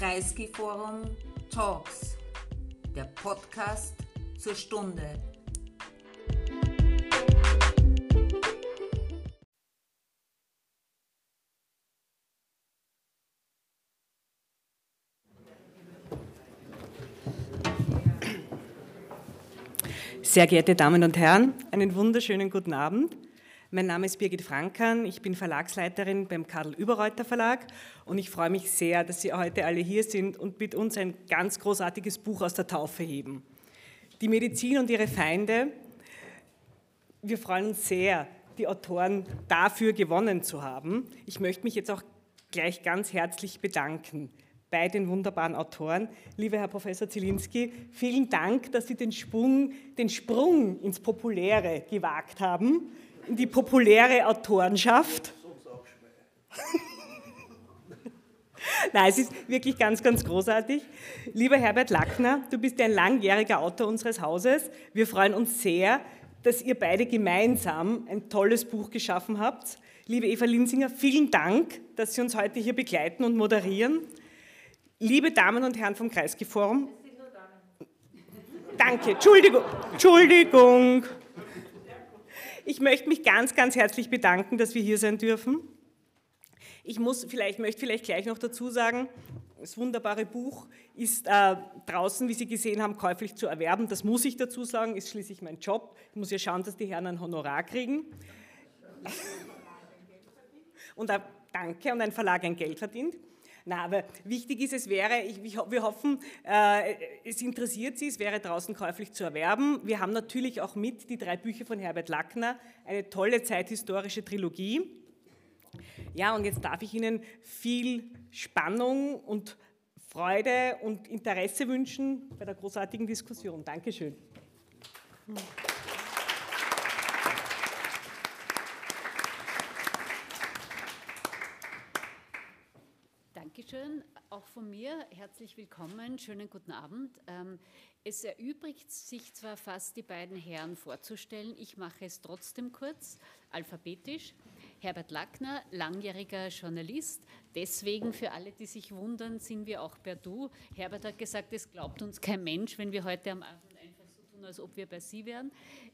Kreisky Forum Talks, der Podcast zur Stunde. Sehr geehrte Damen und Herren, einen wunderschönen guten Abend. Mein Name ist Birgit Frankan, ich bin Verlagsleiterin beim Karl Überreuter Verlag und ich freue mich sehr, dass Sie heute alle hier sind und mit uns ein ganz großartiges Buch aus der Taufe heben. Die Medizin und ihre Feinde. Wir freuen uns sehr, die Autoren dafür gewonnen zu haben. Ich möchte mich jetzt auch gleich ganz herzlich bedanken bei den wunderbaren Autoren. Lieber Herr Professor Zielinski, vielen Dank, dass Sie den, Sprung, den Sprung ins Populäre gewagt haben in die populäre Autorenschaft. Nein, es ist wirklich ganz, ganz großartig. Lieber Herbert Lackner, du bist ein langjähriger Autor unseres Hauses. Wir freuen uns sehr, dass ihr beide gemeinsam ein tolles Buch geschaffen habt. Liebe Eva Linsinger, vielen Dank, dass Sie uns heute hier begleiten und moderieren. Liebe Damen und Herren vom Kreisgeforum. Danke, Entschuldigung, Entschuldigung. Ich möchte mich ganz, ganz herzlich bedanken, dass wir hier sein dürfen. Ich muss vielleicht, möchte vielleicht gleich noch dazu sagen, das wunderbare Buch ist äh, draußen, wie Sie gesehen haben, käuflich zu erwerben. Das muss ich dazu sagen, ist schließlich mein Job. Ich muss ja schauen, dass die Herren ein Honorar kriegen. Und ein, danke, und ein Verlag ein Geld verdient. Na, aber wichtig ist, es wäre, ich, wir hoffen, äh, es interessiert Sie, es wäre draußen käuflich zu erwerben. Wir haben natürlich auch mit die drei Bücher von Herbert Lackner, eine tolle zeithistorische Trilogie. Ja, und jetzt darf ich Ihnen viel Spannung und Freude und Interesse wünschen bei der großartigen Diskussion. Dankeschön. Dankeschön. Auch von mir herzlich willkommen. Schönen guten Abend. Ähm, es erübrigt sich zwar fast, die beiden Herren vorzustellen. Ich mache es trotzdem kurz, alphabetisch. Herbert Lackner, langjähriger Journalist. Deswegen, für alle, die sich wundern, sind wir auch per Du. Herbert hat gesagt, es glaubt uns kein Mensch, wenn wir heute am Abend tun, als ob wir bei Sie wären.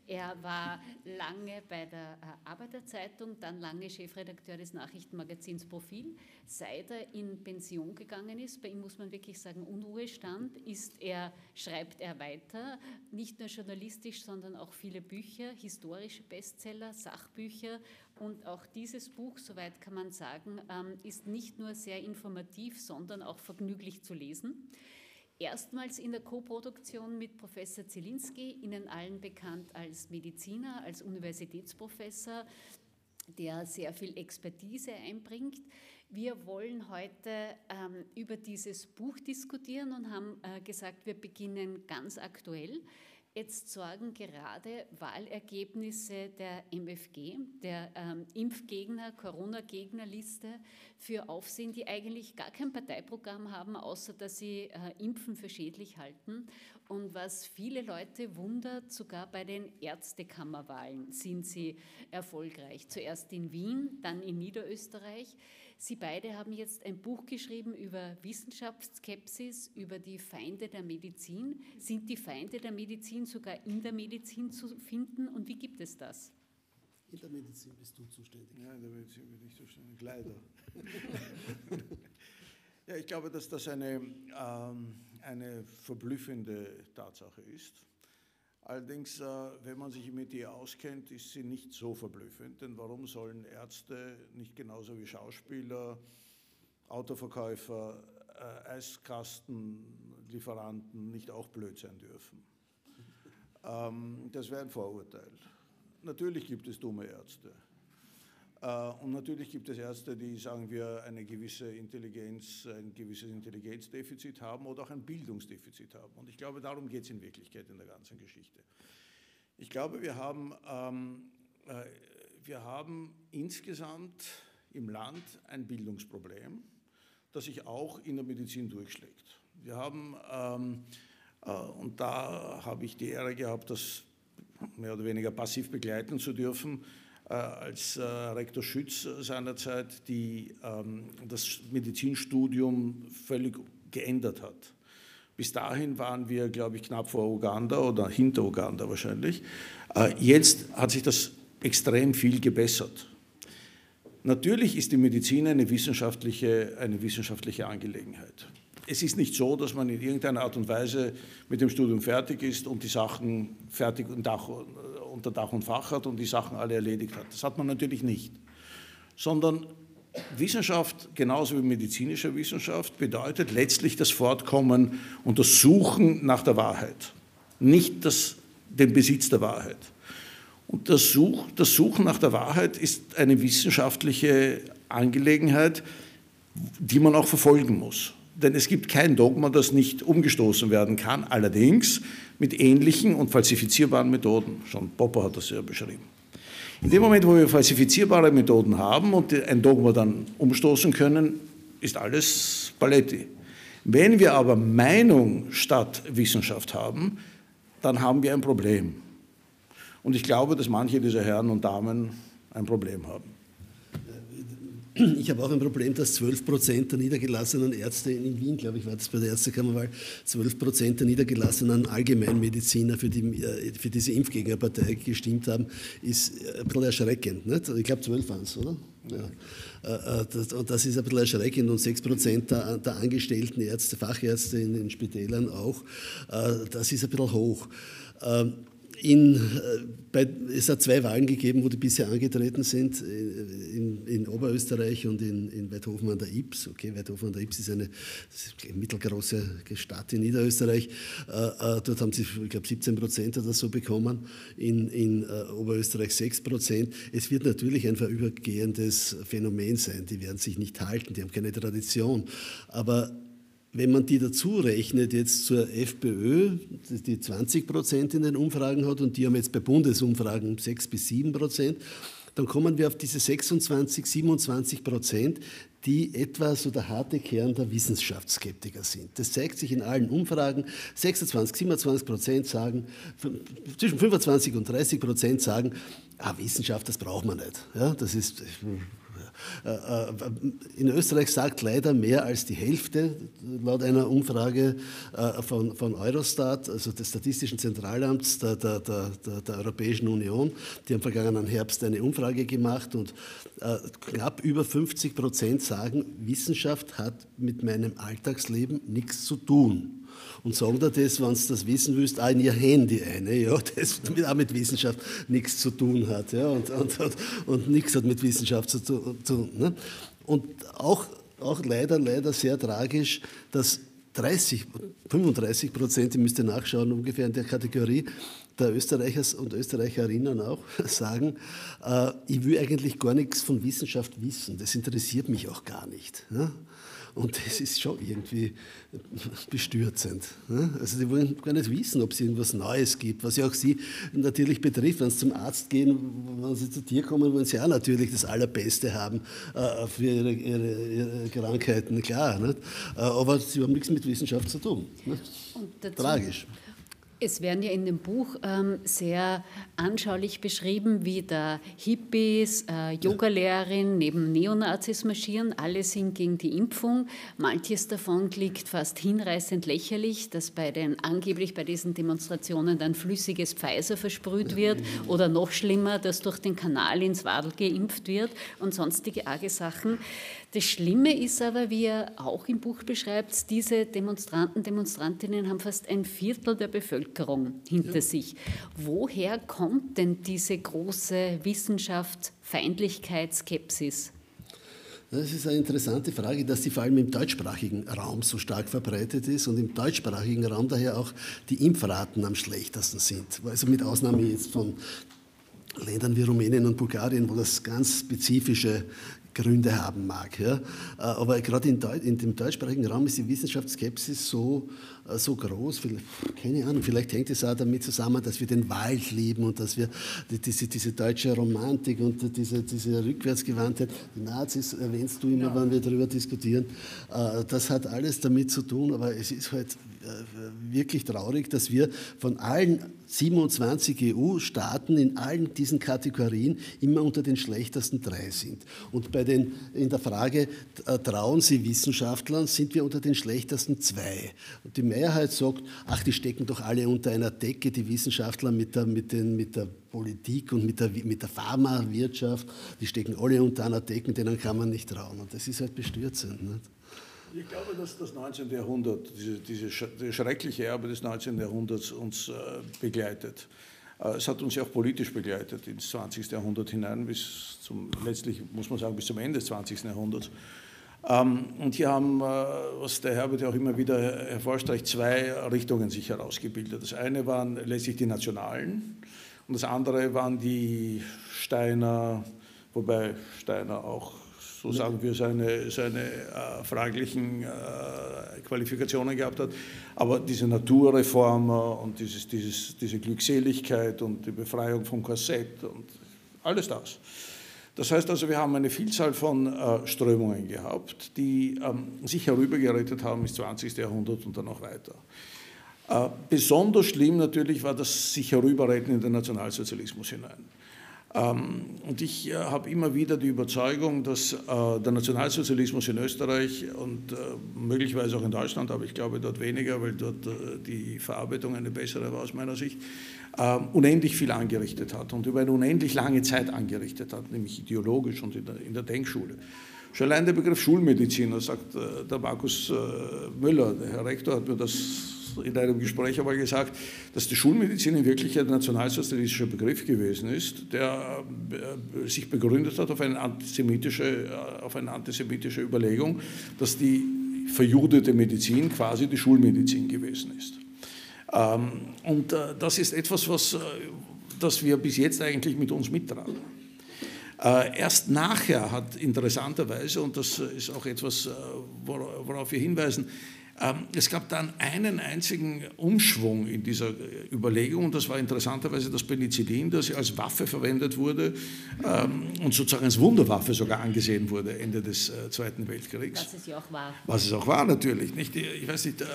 Er war lange bei der äh, Arbeiterzeitung, dann lange Chefredakteur des Nachrichtenmagazins Profil. Seit er in Pension gegangen ist, bei ihm muss man wirklich sagen Unruhestand, ist er, schreibt er weiter, nicht nur journalistisch, sondern auch viele Bücher, historische Bestseller, Sachbücher und auch dieses Buch, soweit kann man sagen, ähm, ist nicht nur sehr informativ, sondern auch vergnüglich zu lesen erstmals in der Koproduktion mit Professor Zielinski, Ihnen allen bekannt als Mediziner, als Universitätsprofessor, der sehr viel Expertise einbringt. Wir wollen heute ähm, über dieses Buch diskutieren und haben äh, gesagt, wir beginnen ganz aktuell. Jetzt sorgen gerade Wahlergebnisse der MFG, der ähm, Impfgegner, Corona-Gegnerliste, für Aufsehen, die eigentlich gar kein Parteiprogramm haben, außer dass sie äh, Impfen für schädlich halten. Und was viele Leute wundert, sogar bei den Ärztekammerwahlen sind sie erfolgreich. Zuerst in Wien, dann in Niederösterreich. Sie beide haben jetzt ein Buch geschrieben über Wissenschaftsskepsis, über die Feinde der Medizin. Sind die Feinde der Medizin sogar in der Medizin zu finden und wie gibt es das? In der Medizin bist du zuständig. Ja, in der Medizin bin ich zuständig, leider. ja, ich glaube, dass das eine, ähm, eine verblüffende Tatsache ist. Allerdings, äh, wenn man sich mit ihr auskennt, ist sie nicht so verblüffend, denn warum sollen Ärzte nicht genauso wie Schauspieler, Autoverkäufer, äh, Eiskastenlieferanten nicht auch blöd sein dürfen? Ähm, das wäre ein Vorurteil. Natürlich gibt es dumme Ärzte. Äh, und natürlich gibt es Ärzte, die, sagen wir, eine gewisse Intelligenz, ein gewisses Intelligenzdefizit haben oder auch ein Bildungsdefizit haben. Und ich glaube, darum geht es in Wirklichkeit in der ganzen Geschichte. Ich glaube, wir haben, ähm, äh, wir haben insgesamt im Land ein Bildungsproblem, das sich auch in der Medizin durchschlägt. Wir haben, ähm, äh, und da habe ich die Ehre gehabt, das mehr oder weniger passiv begleiten zu dürfen, als äh, Rektor Schütz seinerzeit die, ähm, das Medizinstudium völlig geändert hat. Bis dahin waren wir, glaube ich, knapp vor Uganda oder hinter Uganda wahrscheinlich. Äh, jetzt hat sich das extrem viel gebessert. Natürlich ist die Medizin eine wissenschaftliche, eine wissenschaftliche Angelegenheit. Es ist nicht so, dass man in irgendeiner Art und Weise mit dem Studium fertig ist und die Sachen fertig unter Dach und Fach hat und die Sachen alle erledigt hat. Das hat man natürlich nicht. Sondern Wissenschaft, genauso wie medizinische Wissenschaft, bedeutet letztlich das Fortkommen und das Suchen nach der Wahrheit, nicht das, den Besitz der Wahrheit. Und das, Such, das Suchen nach der Wahrheit ist eine wissenschaftliche Angelegenheit, die man auch verfolgen muss. Denn es gibt kein Dogma, das nicht umgestoßen werden kann, allerdings mit ähnlichen und falsifizierbaren Methoden. Schon Popper hat das ja beschrieben. In dem Moment, wo wir falsifizierbare Methoden haben und ein Dogma dann umstoßen können, ist alles Paletti. Wenn wir aber Meinung statt Wissenschaft haben, dann haben wir ein Problem. Und ich glaube, dass manche dieser Herren und Damen ein Problem haben. Ich habe auch ein Problem, dass 12 Prozent der niedergelassenen Ärzte in Wien, glaube ich, war das bei der Ärztekammerwahl, 12 Prozent der niedergelassenen Allgemeinmediziner für, die, äh, für diese Impfgegnerpartei gestimmt haben, ist äh, ein bisschen erschreckend. Nicht? Ich glaube, 12 waren es, oder? Ja. Äh, und das ist ein bisschen erschreckend und 6 Prozent der, der, angestellten Ärzte, Fachärzte in den Spitälern auch, das ist ein bisschen hoch. In, äh, bei, es hat zwei Wahlen gegeben, wo die bisher angetreten sind, äh, in, in Oberösterreich und in, in Weidhofen an der Ips. Okay, Weidhofen an der Ips ist eine, eine mittelgroße Stadt in Niederösterreich. Äh, äh, dort haben sie, ich glaube, 17 Prozent oder so bekommen, in, in äh, Oberösterreich 6 Prozent. Es wird natürlich ein vorübergehendes Phänomen sein. Die werden sich nicht halten, die haben keine Tradition. Aber wenn man die dazu rechnet jetzt zur FPÖ, die 20 Prozent in den Umfragen hat und die haben jetzt bei Bundesumfragen 6 bis 7 Prozent, dann kommen wir auf diese 26, 27 Prozent, die etwa so der harte Kern der Wissenschaftsskeptiker sind. Das zeigt sich in allen Umfragen. 26, 27 Prozent sagen, zwischen 25 und 30 Prozent sagen, ah, Wissenschaft, das braucht man nicht. Ja, das ist in Österreich sagt leider mehr als die Hälfte, laut einer Umfrage äh, von, von Eurostat, also des Statistischen Zentralamts der, der, der, der, Europäischen Union. Die haben vergangenen Herbst eine Umfrage gemacht und knapp über 50 Prozent sagen, Wissenschaft hat mit meinem Alltagsleben nichts zu tun und sagen dir das, wenn du das wissen willst, auch in ihr Handy eine, ja, das auch mit Wissenschaft nichts zu tun hat ja, und, und, und, und nichts hat mit Wissenschaft zu tun. Ne? Und auch, auch leider, leider sehr tragisch, dass 30, 35 Prozent, ich müsste nachschauen, ungefähr in der Kategorie, der Österreicher und Österreicherinnen auch sagen, äh, ich will eigentlich gar nichts von Wissenschaft wissen, das interessiert mich auch gar nicht. Ja? Und das ist schon irgendwie bestürzend. Ne? Also die wollen gar nicht wissen, ob es irgendwas Neues gibt, was ja auch sie natürlich betrifft. Wenn sie zum Arzt gehen, wenn sie zu dir kommen, wollen sie auch natürlich das Allerbeste haben äh, für ihre, ihre, ihre, Krankheiten, klar. Nicht? Äh, aber sie haben nichts mit Wissenschaft zu tun. Tragisch. Es werden ja in dem Buch ähm, sehr anschaulich beschrieben, wie da Hippies, äh, Yogalehrerin neben Neonazis marschieren. Alle sind gegen die Impfung. Manches davon klingt fast hinreißend lächerlich, dass bei den angeblich bei diesen Demonstrationen dann flüssiges Pfizer versprüht wird oder noch schlimmer, dass durch den Kanal ins Wadel geimpft wird und sonstige arge Sachen. Das Schlimme ist aber, wie er auch im Buch beschreibt, diese Demonstranten, Demonstrantinnen haben fast ein Viertel der Bevölkerung hinter ja. sich. Woher kommt denn diese große Wissenschaft, Feindlichkeit, Skepsis? Das ist eine interessante Frage, dass sie vor allem im deutschsprachigen Raum so stark verbreitet ist und im deutschsprachigen Raum daher auch die Impfraten am schlechtesten sind. Also mit Ausnahme jetzt von Ländern wie Rumänien und Bulgarien, wo das ganz spezifische Gründe haben mag. Ja. Äh, aber gerade in, in, dem deutschsprachigen Raum ist die Wissenschaftsskepsis so, äh, so groß, keine Ahnung, vielleicht hängt es auch damit zusammen, dass wir den Wald lieben und dass wir diese, diese deutsche Romantik und diese, diese Rückwärtsgewandtheit, die Nazis erwähnst du immer, ja. wenn wir darüber diskutieren, äh, das hat alles damit zu tun, aber es ist halt wirklich traurig, dass wir von allen 27 EU-Staaten in allen diesen Kategorien immer unter den schlechtesten drei sind. Und bei den, in der Frage, äh, trauen Sie Wissenschaftlern, sind wir unter den schlechtesten zwei. Und die Mehrheit sagt, ach, die stecken doch alle unter einer Decke, die Wissenschaftler mit der, mit den, mit der Politik und mit der, mit der Pharmawirtschaft, die stecken alle unter einer Decke, denen kann man nicht trauen. Und das ist halt bestürzend. Nicht? Ich glaube, dass das 19. Jahrhundert, diese, diese schreckliche Erbe des 19. Jahrhunderts uns äh, begleitet. Äh, es hat uns ja auch politisch begleitet ins 20. Jahrhundert hinein, bis zum, letztlich muss man sagen, bis zum Ende des 20. Jahrhunderts. Ähm, und hier haben, äh, was der Herbert ja auch immer wieder hervorstreicht, zwei Richtungen sich herausgebildet. Das eine waren letztlich die Nationalen und das andere waren die Steiner, wobei Steiner auch so sagen wir, seine, seine äh, fraglichen äh, Qualifikationen gehabt hat. Aber diese Naturreformer und dieses, dieses, diese Glückseligkeit und die Befreiung vom Korsett und alles das. Das heißt also, wir haben eine Vielzahl von äh, Strömungen gehabt, die ähm, sich herübergerettet haben ins 20. Jahrhundert und dann auch weiter. Äh, besonders schlimm natürlich war das sich herüberretten in den Nationalsozialismus hinein. Ähm, und ich äh, habe immer wieder die Überzeugung, dass äh, der Nationalsozialismus in Österreich und äh, möglicherweise auch in Deutschland, aber ich glaube dort weniger, weil dort die Verarbeitung eine bessere war aus meiner Sicht, ähm, unendlich viel angerichtet hat und über eine unendlich lange Zeit angerichtet hat, nämlich ideologisch und in der, Denkschule. Schon allein der Begriff Schulmediziner, sagt der Markus Müller, der Herr Rektor hat mir das in einem Gespräch einmal gesagt, dass die Schulmedizin in Wirklichkeit ein nationalsozialistischer Begriff gewesen ist, der äh, sich begründet hat auf eine antisemitische, äh, auf eine antisemitische Überlegung, dass die verjudete Medizin quasi die Schulmedizin gewesen ist. Ähm, und äh, das ist etwas, was das wir bis jetzt eigentlich mit uns mittragen. Erst nachher hat interessanterweise, und das ist auch etwas, worauf wir hinweisen, es gab dann einen einzigen Umschwung in dieser Überlegung, und das war interessanterweise das Penicillin, das als Waffe verwendet wurde ähm, und sozusagen als Wunderwaffe sogar angesehen wurde Ende des äh, Zweiten Weltkriegs. Was es ja auch war. Was es auch war, natürlich. Ich weiß nicht, äh,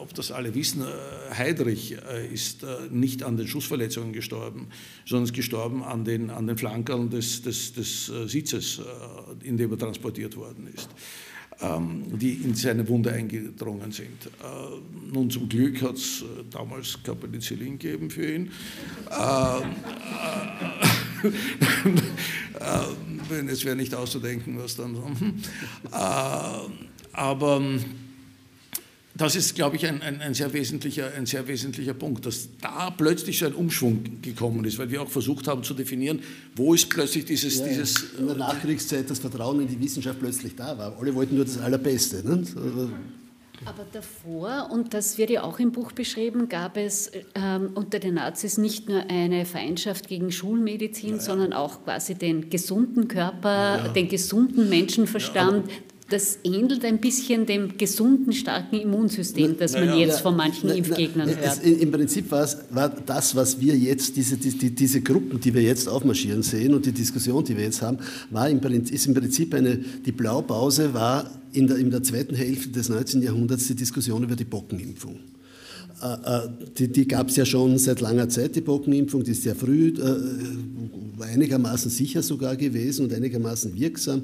ob das alle wissen, äh, Heydrich ist nicht an den Schussverletzungen gestorben, sondern ist gestorben an den, an den Flankern des, des, des Sitzes, in dem er transportiert worden ist. Ähm, die in seine Wunde eingedrungen sind. Äh, nun zum Glück hat es äh, damals kein Penicillin gegeben für ihn. Ähm, äh, es wäre nicht auszudenken, was dann. aber das ist, glaube ich, ein, ein, ein, sehr wesentlicher, ein sehr wesentlicher Punkt, dass da plötzlich so ein Umschwung gekommen ist, weil wir auch versucht haben zu definieren, wo ist plötzlich dieses... Ja, dieses in der Nachkriegszeit das Vertrauen in die Wissenschaft plötzlich da war. Alle wollten nur das Allerbeste. Ne? Aber davor, und das wird ja auch im Buch beschrieben, gab es ähm, unter den Nazis nicht nur eine Feindschaft gegen Schulmedizin, ja, ja. sondern auch quasi den gesunden Körper, ja, den gesunden Menschenverstand, das ähnelt ein bisschen dem gesunden, starken Immunsystem, das man jetzt von manchen na, Impfgegnern na, hört. Im Prinzip war, es, war das, was wir jetzt, diese, die, diese Gruppen, die wir jetzt aufmarschieren sehen und die Diskussion, die wir jetzt haben, war im, ist im Prinzip eine, die Blaupause war in der, in der zweiten Hälfte des 19. Jahrhunderts die Diskussion über die Bockenimpfung. Äh, äh, die, die gab es ja schon seit langer Zeit, die Bockenimpfung, die ist sehr früh äh, einigermaßen sicher sogar gewesen und einigermaßen wirksam.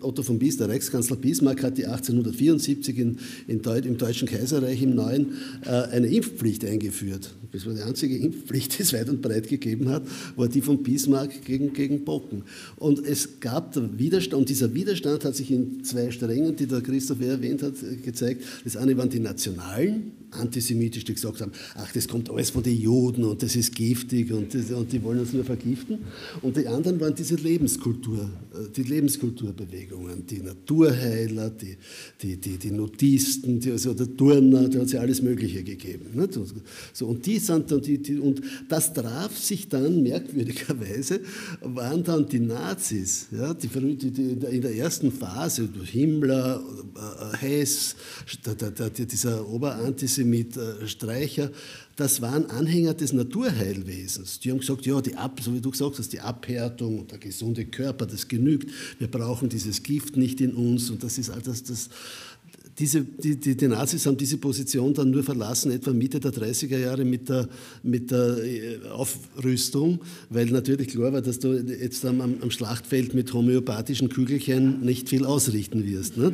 Otto von Bismarck, der Reichskanzler Bismarck, hat die 1874 in, in Deut im Deutschen Kaiserreich im Neuen eine Impfpflicht eingeführt. Das war die einzige Impfpflicht, die es weit und breit gegeben hat, war die von Bismarck gegen, gegen Bocken. Und es gab Widerstand, und dieser Widerstand hat sich in zwei Strängen, die der Christoph erwähnt hat, gezeigt. Das eine waren die Nationalen, antisemitisch, die gesagt haben, ach, das kommt alles von den Juden und das ist giftig und, das, und die wollen uns nur vergiften. Und die anderen waren diese Lebenskultur, äh, die Lebenskulturbewegungen, die Naturheiler, die, die, die, die Nudisten, die, also der Turner, da hat es ja alles Mögliche gegeben. So, und, die sind dann die, die, und das traf sich dann merkwürdigerweise, waren dann die Nazis, ja, die, die, in der ersten Phase, Himmler, äh, Hess, der, der, dieser Oberantisemit, mit äh, Streicher, das waren Anhänger des Naturheilwesens. Die haben gesagt, ja, die Ab, so wie du gesagt hast, die Abhärtung und der gesunde Körper, das genügt. Wir brauchen dieses Gift nicht in uns und das ist all das, das diese, die, die, die, Nazis haben diese Position dann nur verlassen, etwa Mitte der 30er Jahre mit der, mit der äh, Aufrüstung, weil natürlich klar war, dass du jetzt am, am Schlachtfeld mit homöopathischen Kügelchen nicht viel ausrichten wirst. Ne?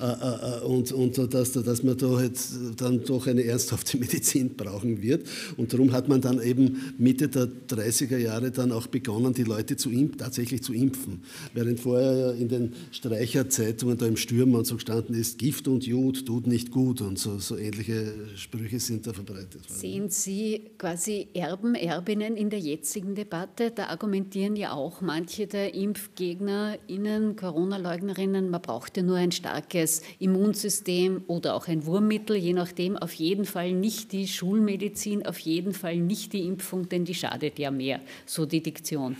Äh, äh, und, und dass, dass man da jetzt dann doch eine ernsthafte Medizin brauchen wird. Und darum hat man dann eben Mitte der 30er Jahre dann auch begonnen, die Leute zu impfen, tatsächlich zu impfen. Während vorher in den Streicherzeitungen da im Stürmer und so gestanden ist, Gift und Jud tut nicht gut und so, so ähnliche Sprüche sind da verbreitet worden. Sehen Sie quasi Erben, Erbinnen in der jetzigen Debatte? Da argumentieren ja auch manche der ImpfgegnerInnen, Corona-Leugnerinnen, man braucht ja nur ein starkes Immunsystem oder auch ein Wurmmittel, je nachdem, auf jeden Fall nicht die Schulmedizin, auf jeden Fall nicht die Impfung, denn die schadet ja mehr, so die Diktion.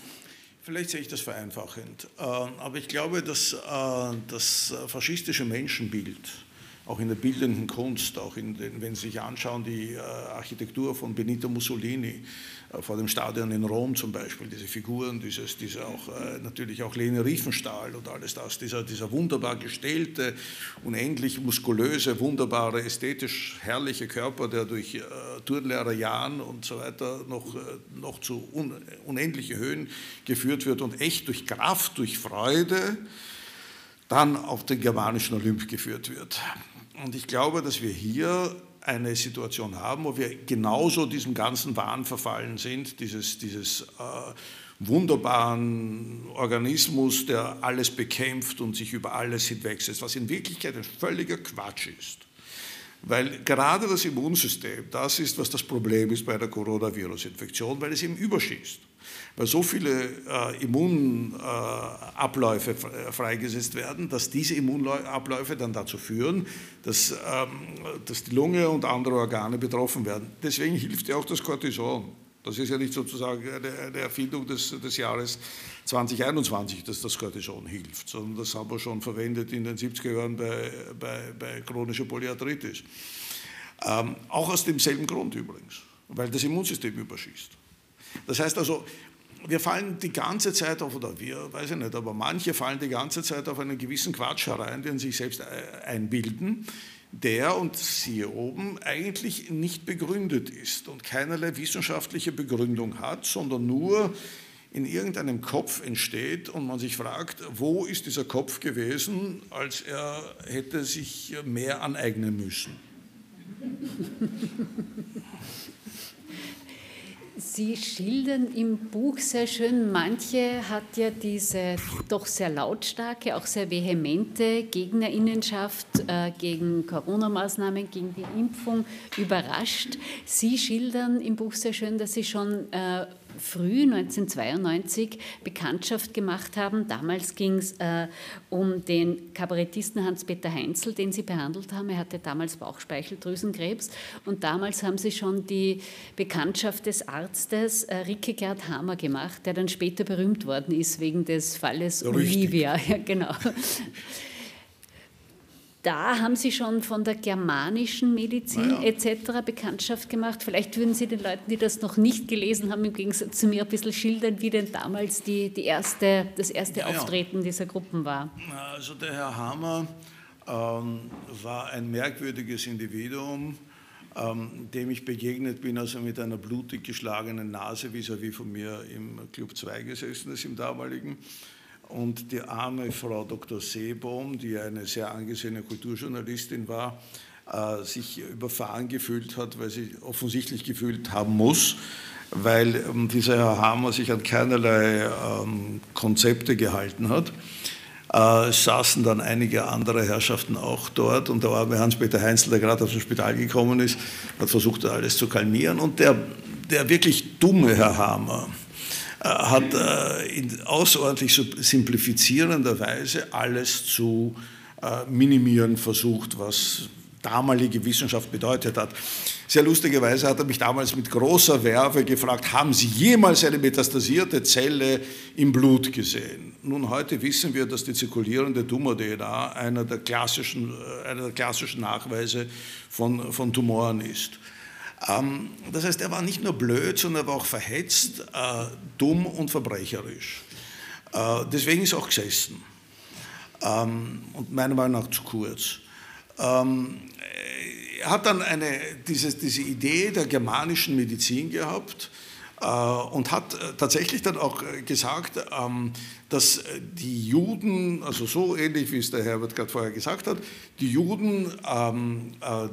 Vielleicht sehe ich das vereinfachend, äh, aber ich glaube, dass äh, das faschistische Menschenbild, auch in der bildenden Kunst, auch in den, wenn Sie sich anschauen, die äh, Architektur von Benito Mussolini äh, vor dem Stadion in Rom zum Beispiel, diese Figuren, dieses, diese auch, äh, natürlich auch Lene Riefenstahl und alles das, dieser, dieser wunderbar gestellte, unendlich muskulöse, wunderbare, ästhetisch herrliche Körper, der durch äh, Turnlehrer Jahren und so weiter noch, äh, noch zu un, unendliche Höhen geführt wird und echt durch Kraft, durch Freude, dann auf den germanischen Olymp geführt wird. Und ich glaube, dass wir hier eine Situation haben, wo wir genauso diesem ganzen Wahn verfallen sind, dieses, dieses äh, wunderbaren Organismus, der alles bekämpft und sich über alles hinwegsetzt, was in Wirklichkeit ein völliger Quatsch ist. Weil gerade das Immunsystem, das ist, was das Problem ist bei der Coronavirus-Infektion, weil es eben überschießt weil so viele äh, Immunabläufe äh, freigesetzt werden, dass diese Immunabläufe dann dazu führen, dass, ähm, dass die Lunge und andere Organe betroffen werden. Deswegen hilft ja auch das Cortison. Das ist ja nicht sozusagen eine, Erfindung des, des, Jahres 2021, dass das Cortison hilft, sondern das haben wir schon verwendet in den 70er Jahren bei, bei, bei chronischer Polyarthritis. Ähm, auch aus demselben Grund übrigens, weil das Immunsystem überschießt. Das heißt also, wir fallen die ganze Zeit auf, oder wir, weiß ich nicht, aber manche fallen die ganze Zeit auf einen gewissen Quatsch herein, den sie sich selbst äh, einbilden, der, und siehe oben, eigentlich nicht begründet ist und keinerlei wissenschaftliche Begründung hat, sondern nur in irgendeinem Kopf entsteht und man sich fragt, wo ist dieser Kopf gewesen, als er hätte sich mehr aneignen müssen. Sie schildern im Buch sehr schön, manche hat ja diese doch sehr lautstarke, auch sehr vehemente Gegnerinnenschaft äh, gegen Corona-Maßnahmen, gegen die Impfung überrascht. Sie schildern im Buch sehr schön, dass Sie schon äh, früh 1992 Bekanntschaft gemacht haben. Damals ging es äh, um den Kabarettisten Hans-Peter Heinzel, den Sie behandelt haben. Er hatte damals Bauchspeicheldrüsenkrebs und damals haben Sie schon die Bekanntschaft des Arztes äh, Ricke Gerd Hammer gemacht, der dann später berühmt worden ist wegen des Falles Richtig. Olivia. Ja, genau da haben Sie schon von der germanischen Medizin ja. etc. Bekanntschaft gemacht. Vielleicht würden Sie den Leuten, die das noch nicht gelesen haben, im Gegensatz zu mir ein bisschen schildern, wie denn damals die, die erste, das erste ja, Auftreten dieser Gruppen war. Also der Herr Hammer ähm, war ein merkwürdiges Individuum, ähm, dem ich begegnet bin, also mit einer blutig geschlagenen Nase vis-à-vis -vis von mir im Club 2 gesessen ist, im damaligen und die arme Frau Dr. Seebohm, die eine sehr angesehene Kulturjournalistin war, äh, sich überfahren gefühlt hat, weil sie offensichtlich gefühlt haben muss, weil ähm, dieser Herr Hammer sich an keinerlei ähm, Konzepte gehalten hat. Äh, es saßen dann einige andere Herrschaften auch dort und der arme Hans-Peter Heinzel, der gerade aus dem Spital gekommen ist, hat versucht, alles zu kalmieren. Und der, der wirklich dumme Herr Hammer, hat äh, in außerordentlich simplifizierender Weise alles zu äh, minimieren versucht, was damalige Wissenschaft bedeutet hat. Sehr lustigerweise hat er mich damals mit großer Werbe gefragt, haben Sie jemals eine metastasierte Zelle im Blut gesehen? Nun, heute wissen wir, dass die zirkulierende Tumor-DNA einer der klassischen, einer der klassischen Nachweise von, von Tumoren ist. Ähm, das heißt, er war nicht nur blöd, sondern er war auch verhetzt, äh, dumm und verbrecherisch. Äh, deswegen ist er auch gesessen. Ähm, und meiner Meinung nach zu kurz. Ähm, er hat dann eine, diese, diese Idee der germanischen Medizin gehabt und hat äh, tatsächlich dann auch äh, gesagt, ähm, dass die Juden, also so ähnlich wie es der Herbert gerade vorher gesagt hat, die Juden ähm,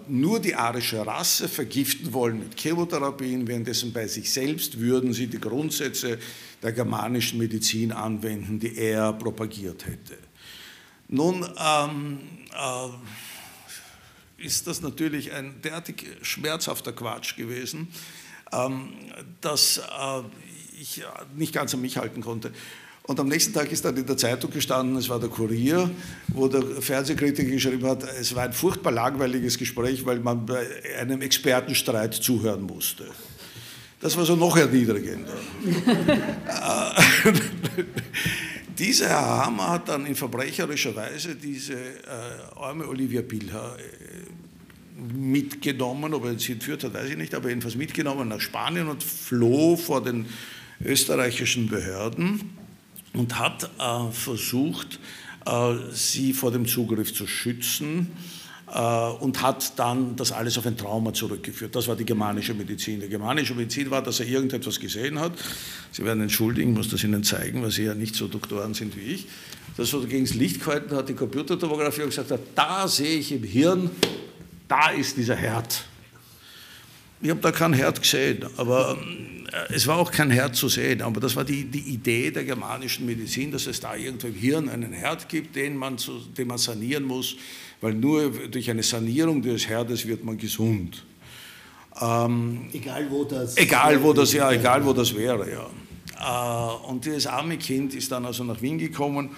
nur die arische Rasse vergiften wollen mit Chemotherapien, währenddessen bei sich selbst würden sie die Grundsätze der germanischen Medizin anwenden, die er propagiert hätte. Nun ähm, äh, ist das natürlich ein derartig schmerzhafter Quatsch gewesen, dass äh, ich nicht ganz an mich halten konnte. Und am nächsten Tag ist dann in der Zeitung gestanden, es war der Kurier, wo der Fernsehkritiker geschrieben hat, es war ein furchtbar langweiliges Gespräch, weil man bei einem Expertenstreit zuhören musste. Das war so noch erniedrigender. Äh, dieser Herr Hammer hat dann in verbrecherischer Weise diese äh, arme Olivia Pilcher äh, mitgenommen, ob er sie entführt hat, weiß ich nicht, aber jedenfalls mitgenommen nach Spanien und floh vor den österreichischen Behörden und hat äh, versucht, äh, sie vor dem Zugriff zu schützen äh, und hat dann das alles auf ein Trauma zurückgeführt. Das war die germanische Medizin. Die germanische Medizin war, dass er irgendetwas gesehen hat. Sie werden entschuldigen, muss das Ihnen zeigen, weil Sie ja nicht so Doktoren sind wie ich. Das so gegen das Licht gehalten hat, die Computertomographie und gesagt hat, da sehe ich im Hirn da ist dieser Herd. Ich habe da kein Herd gesehen, aber äh, es war auch kein Herd zu sehen. Aber das war die, die Idee der germanischen Medizin, dass es da irgendwo im Hirn einen Herd gibt, den man, zu, den man sanieren muss, weil nur durch eine Sanierung des Herdes wird man gesund. Ähm, egal wo das. Egal wo das, ja, egal wo das wäre, ja. Äh, und dieses arme Kind ist dann also nach Wien gekommen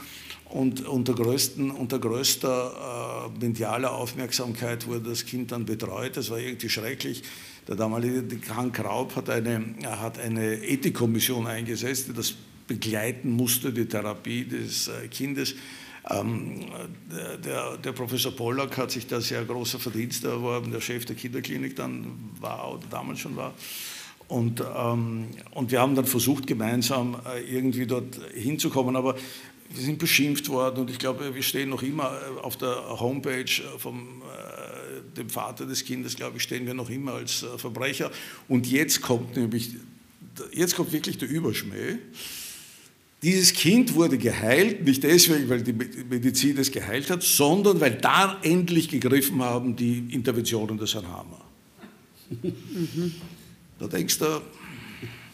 und unter, größten, unter größter äh, medialer Aufmerksamkeit wurde das Kind dann betreut. Das war irgendwie schrecklich. Der damalige Hank Raub hat eine, hat eine Ethikkommission eingesetzt, die das begleiten musste, die Therapie des äh, Kindes. Ähm, der, der, Professor Pollack hat sich da sehr großer Verdienst erworben, der Chef der Kinderklinik dann war oder damals schon war. Und, ähm, und wir haben dann versucht, gemeinsam äh, irgendwie dort hinzukommen. Aber wir sind beschimpft worden und ich glaube, wir stehen noch immer äh, auf der Homepage äh, vom äh, dem Vater des Kindes, glaube ich, stehen wir noch immer als äh, Verbrecher. Und jetzt kommt nämlich, jetzt kommt wirklich der Überschmäh. Dieses Kind wurde geheilt, nicht deswegen, weil die Medizin es geheilt hat, sondern weil da endlich gegriffen haben die Interventionen des Herrn Hammer. Mhm. Da denkst du,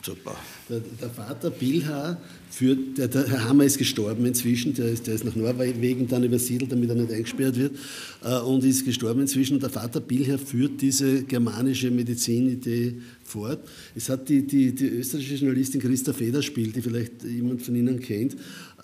super. Der, der Vater Bilha führt, der, der, Herr Hammer ist gestorben inzwischen, der ist, der ist nach Norwegen dann übersiedelt, damit er nicht eingesperrt wird, äh, und ist gestorben inzwischen. Der Vater Bilha führt diese germanische Medizinidee fort. Es hat die, die, die österreichische Journalistin Christa Federspiel, die vielleicht jemand von Ihnen kennt,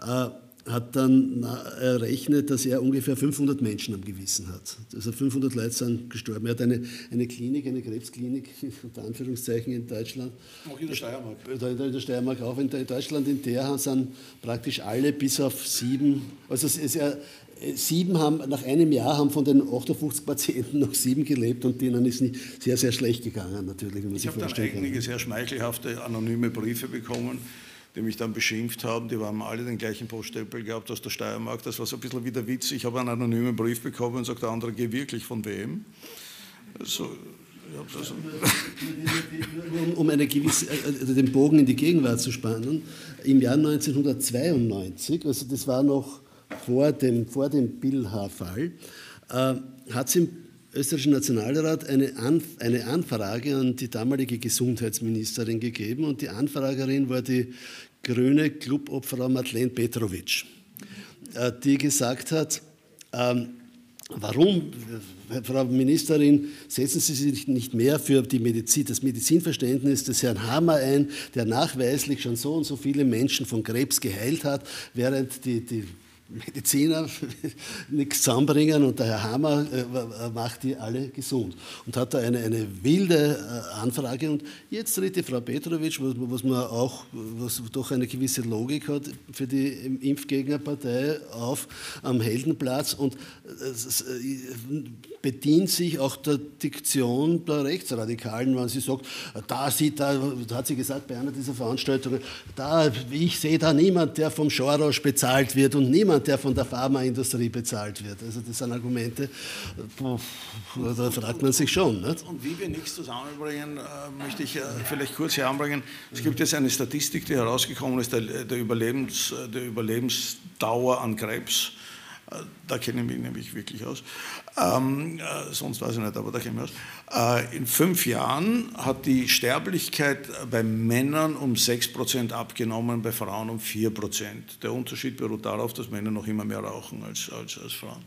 äh, hat dann errechnet, dass er ungefähr 500 Menschen am Gewissen hat. Also 500 Leute sind gestorben. Er hat eine, eine Klinik, eine Krebsklinik, unter Anführungszeichen, in Deutschland. Auch in der Steiermark. In der Steiermark auch. In Deutschland, in der sind praktisch alle bis auf sieben, also es ist ja, sieben haben, nach einem Jahr haben von den 58 Patienten noch sieben gelebt und denen ist nicht sehr, sehr schlecht gegangen, natürlich. ich habe dann einige sehr schmeichelhafte anonyme Briefe bekommen die mich dann beschimpft haben. Die haben alle den gleichen Poststempel gehabt aus der Steiermark. Das war so ein bisschen wie der Witz. Ich habe einen anonymen Brief bekommen und sagt der andere, geh wirklich von wem? Also, um eine gewisse, also den Bogen in die Gegenwart zu spannen, im Jahr 1992, also das war noch vor dem, vor dem Billhaar-Fall, äh, hat es im österreichischen Nationalrat eine, Anf eine Anfrage an die damalige Gesundheitsministerin gegeben und die Anfragerin war die grüne Clubobfrau Madeleine Petrovic, äh, die gesagt hat, ähm, Warum, Frau Ministerin, setzen Sie sich nicht mehr für die Medizin, das Medizinverständnis des Herrn Hammer ein, der nachweislich schon so und so viele Menschen von Krebs geheilt hat, während die, die Mediziner nichts zusammenbringen und der Herr Hammer äh, macht die alle gesund. Und hat da eine, eine wilde äh, Anfrage und jetzt tritt die Frau Petrovic, was, was man auch, was doch eine gewisse Logik hat für die Impfgegnerpartei auf am Heldenplatz und äh, bedient sich auch der Diktion der Rechtsradikalen, wenn sie sagt, da sieht, da, da hat sie gesagt bei einer dieser Veranstaltungen, da, ich sehe da niemand, der vom Schorosch bezahlt wird und niemand, der von der Pharmaindustrie bezahlt wird. Also das sind Argumente, da fragt man sich schon. Nicht? Und wie wir nichts zusammenbringen, äh, möchte ich äh, vielleicht kurz heranbringen. Es gibt jetzt eine Statistik, die herausgekommen ist, der, Überlebens, der Überlebensdauer an Krebs. Da kenne ich mich nämlich wirklich aus. Ähm, äh, sonst weiß ich nicht, aber da kenne ich aus. Äh, in fünf Jahren hat die Sterblichkeit bei Männern um 6% abgenommen, bei Frauen um 4%. Der Unterschied beruht darauf, dass Männer noch immer mehr rauchen als, als, als Frauen.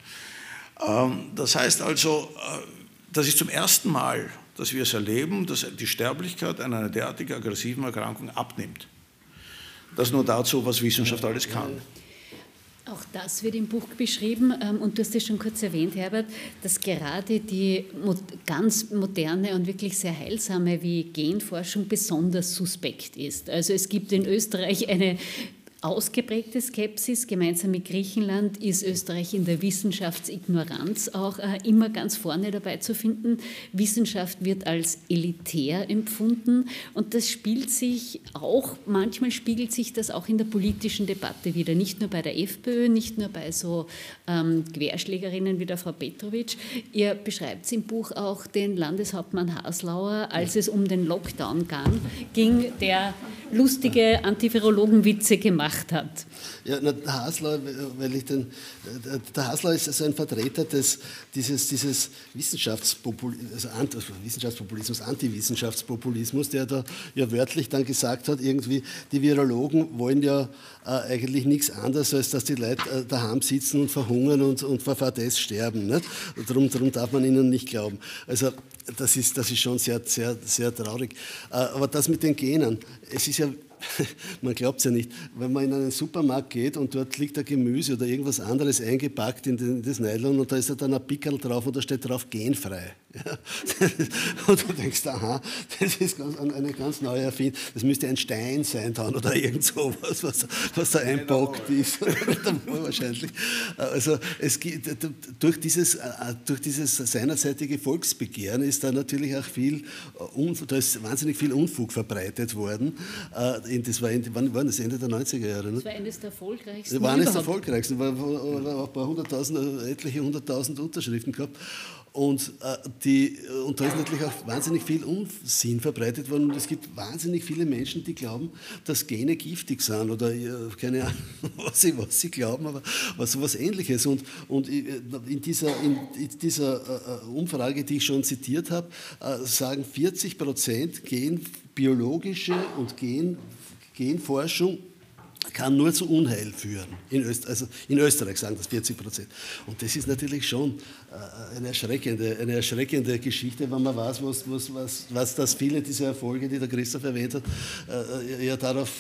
Ähm, das heißt also, äh, das ist zum ersten Mal, dass wir es erleben, dass die Sterblichkeit an einer derartig aggressiven Erkrankung abnimmt. Das nur dazu, was Wissenschaft alles kann. Auch das wird im Buch beschrieben ähm, und du hast es schon kurz erwähnt, Herbert, dass gerade die ganz moderne und wirklich sehr heilsame wie Genforschung besonders suspekt ist. Also es gibt in Österreich eine ausgeprägte Skepsis. Gemeinsam mit Griechenland ist Österreich in der Wissenschaftsignoranz auch äh, immer ganz vorne dabei zu finden. Wissenschaft wird als elitär empfunden und das spielt sich auch, manchmal spiegelt sich das auch in der politischen Debatte wieder, nicht nur bei der FPÖ, nicht nur bei so ähm, Querschlägerinnen wie der Frau Petrovic. Ihr beschreibt im Buch auch den Landeshauptmann Haslauer, als es um den Lockdown ging, der lustige Antivirologenwitze gemacht hat. Ja, na, der Hasler, weil ich den, der Hasler ist also ein Vertreter des, dieses, dieses Wissenschaftspopulismus, also Wissenschaftspopulismus, Antiwissenschaftspopulismus, der da ja wörtlich dann gesagt hat, irgendwie, die Virologen wollen ja äh, eigentlich nichts anderes, als dass die Leute äh, daheim sitzen und verhungern und, und vor Fadess sterben. Darum, darum darf man ihnen nicht glauben. Also das ist, das ist schon sehr, sehr, sehr traurig. Äh, aber das mit den Genen, es ist ja man glaubt es ja nicht, wenn man in einen Supermarkt geht und dort liegt ein Gemüse oder irgendwas anderes eingepackt in, den, das Nylon und da ist dann ein Pickel drauf und da steht drauf genfrei. Ja. Und du denkst, aha, das ist ganz, eine ganz neue Erfindung. Das müsste ein Stein sein dann oder irgend sowas, was, was da einpackt ist. wahrscheinlich. Also es gibt, durch, dieses, durch dieses seinerzeitige Volksbegehren ist da natürlich auch viel, da ist wahnsinnig viel Unfug verbreitet worden äh, das war, wann war das? Ende der 90er Jahre? Ne? Das war eines der erfolgreichsten. Das war eines der erfolgreichsten, weil auch ein paar hunderttausend, etliche hunderttausend Unterschriften gehabt. Und, äh, die, und da ist natürlich auch wahnsinnig viel Unsinn verbreitet worden. Und es gibt wahnsinnig viele Menschen, die glauben, dass Gene giftig sind oder äh, keine Ahnung, was sie, was sie glauben, aber was sowas ähnliches. Und, und äh, in dieser, in dieser äh, Umfrage, die ich schon zitiert habe, äh, sagen 40 Prozent gehen biologische und Gen, Genforschung kann nur zu Unheil führen. In, Öst, also in Österreich sagen das 40 Prozent. Und das ist natürlich schon äh, eine erschreckende, eine erschreckende Geschichte, wenn man weiß, was, was, was, was das viele dieser Erfolge, die der Christoph erwähnt hat, äh, ja darauf,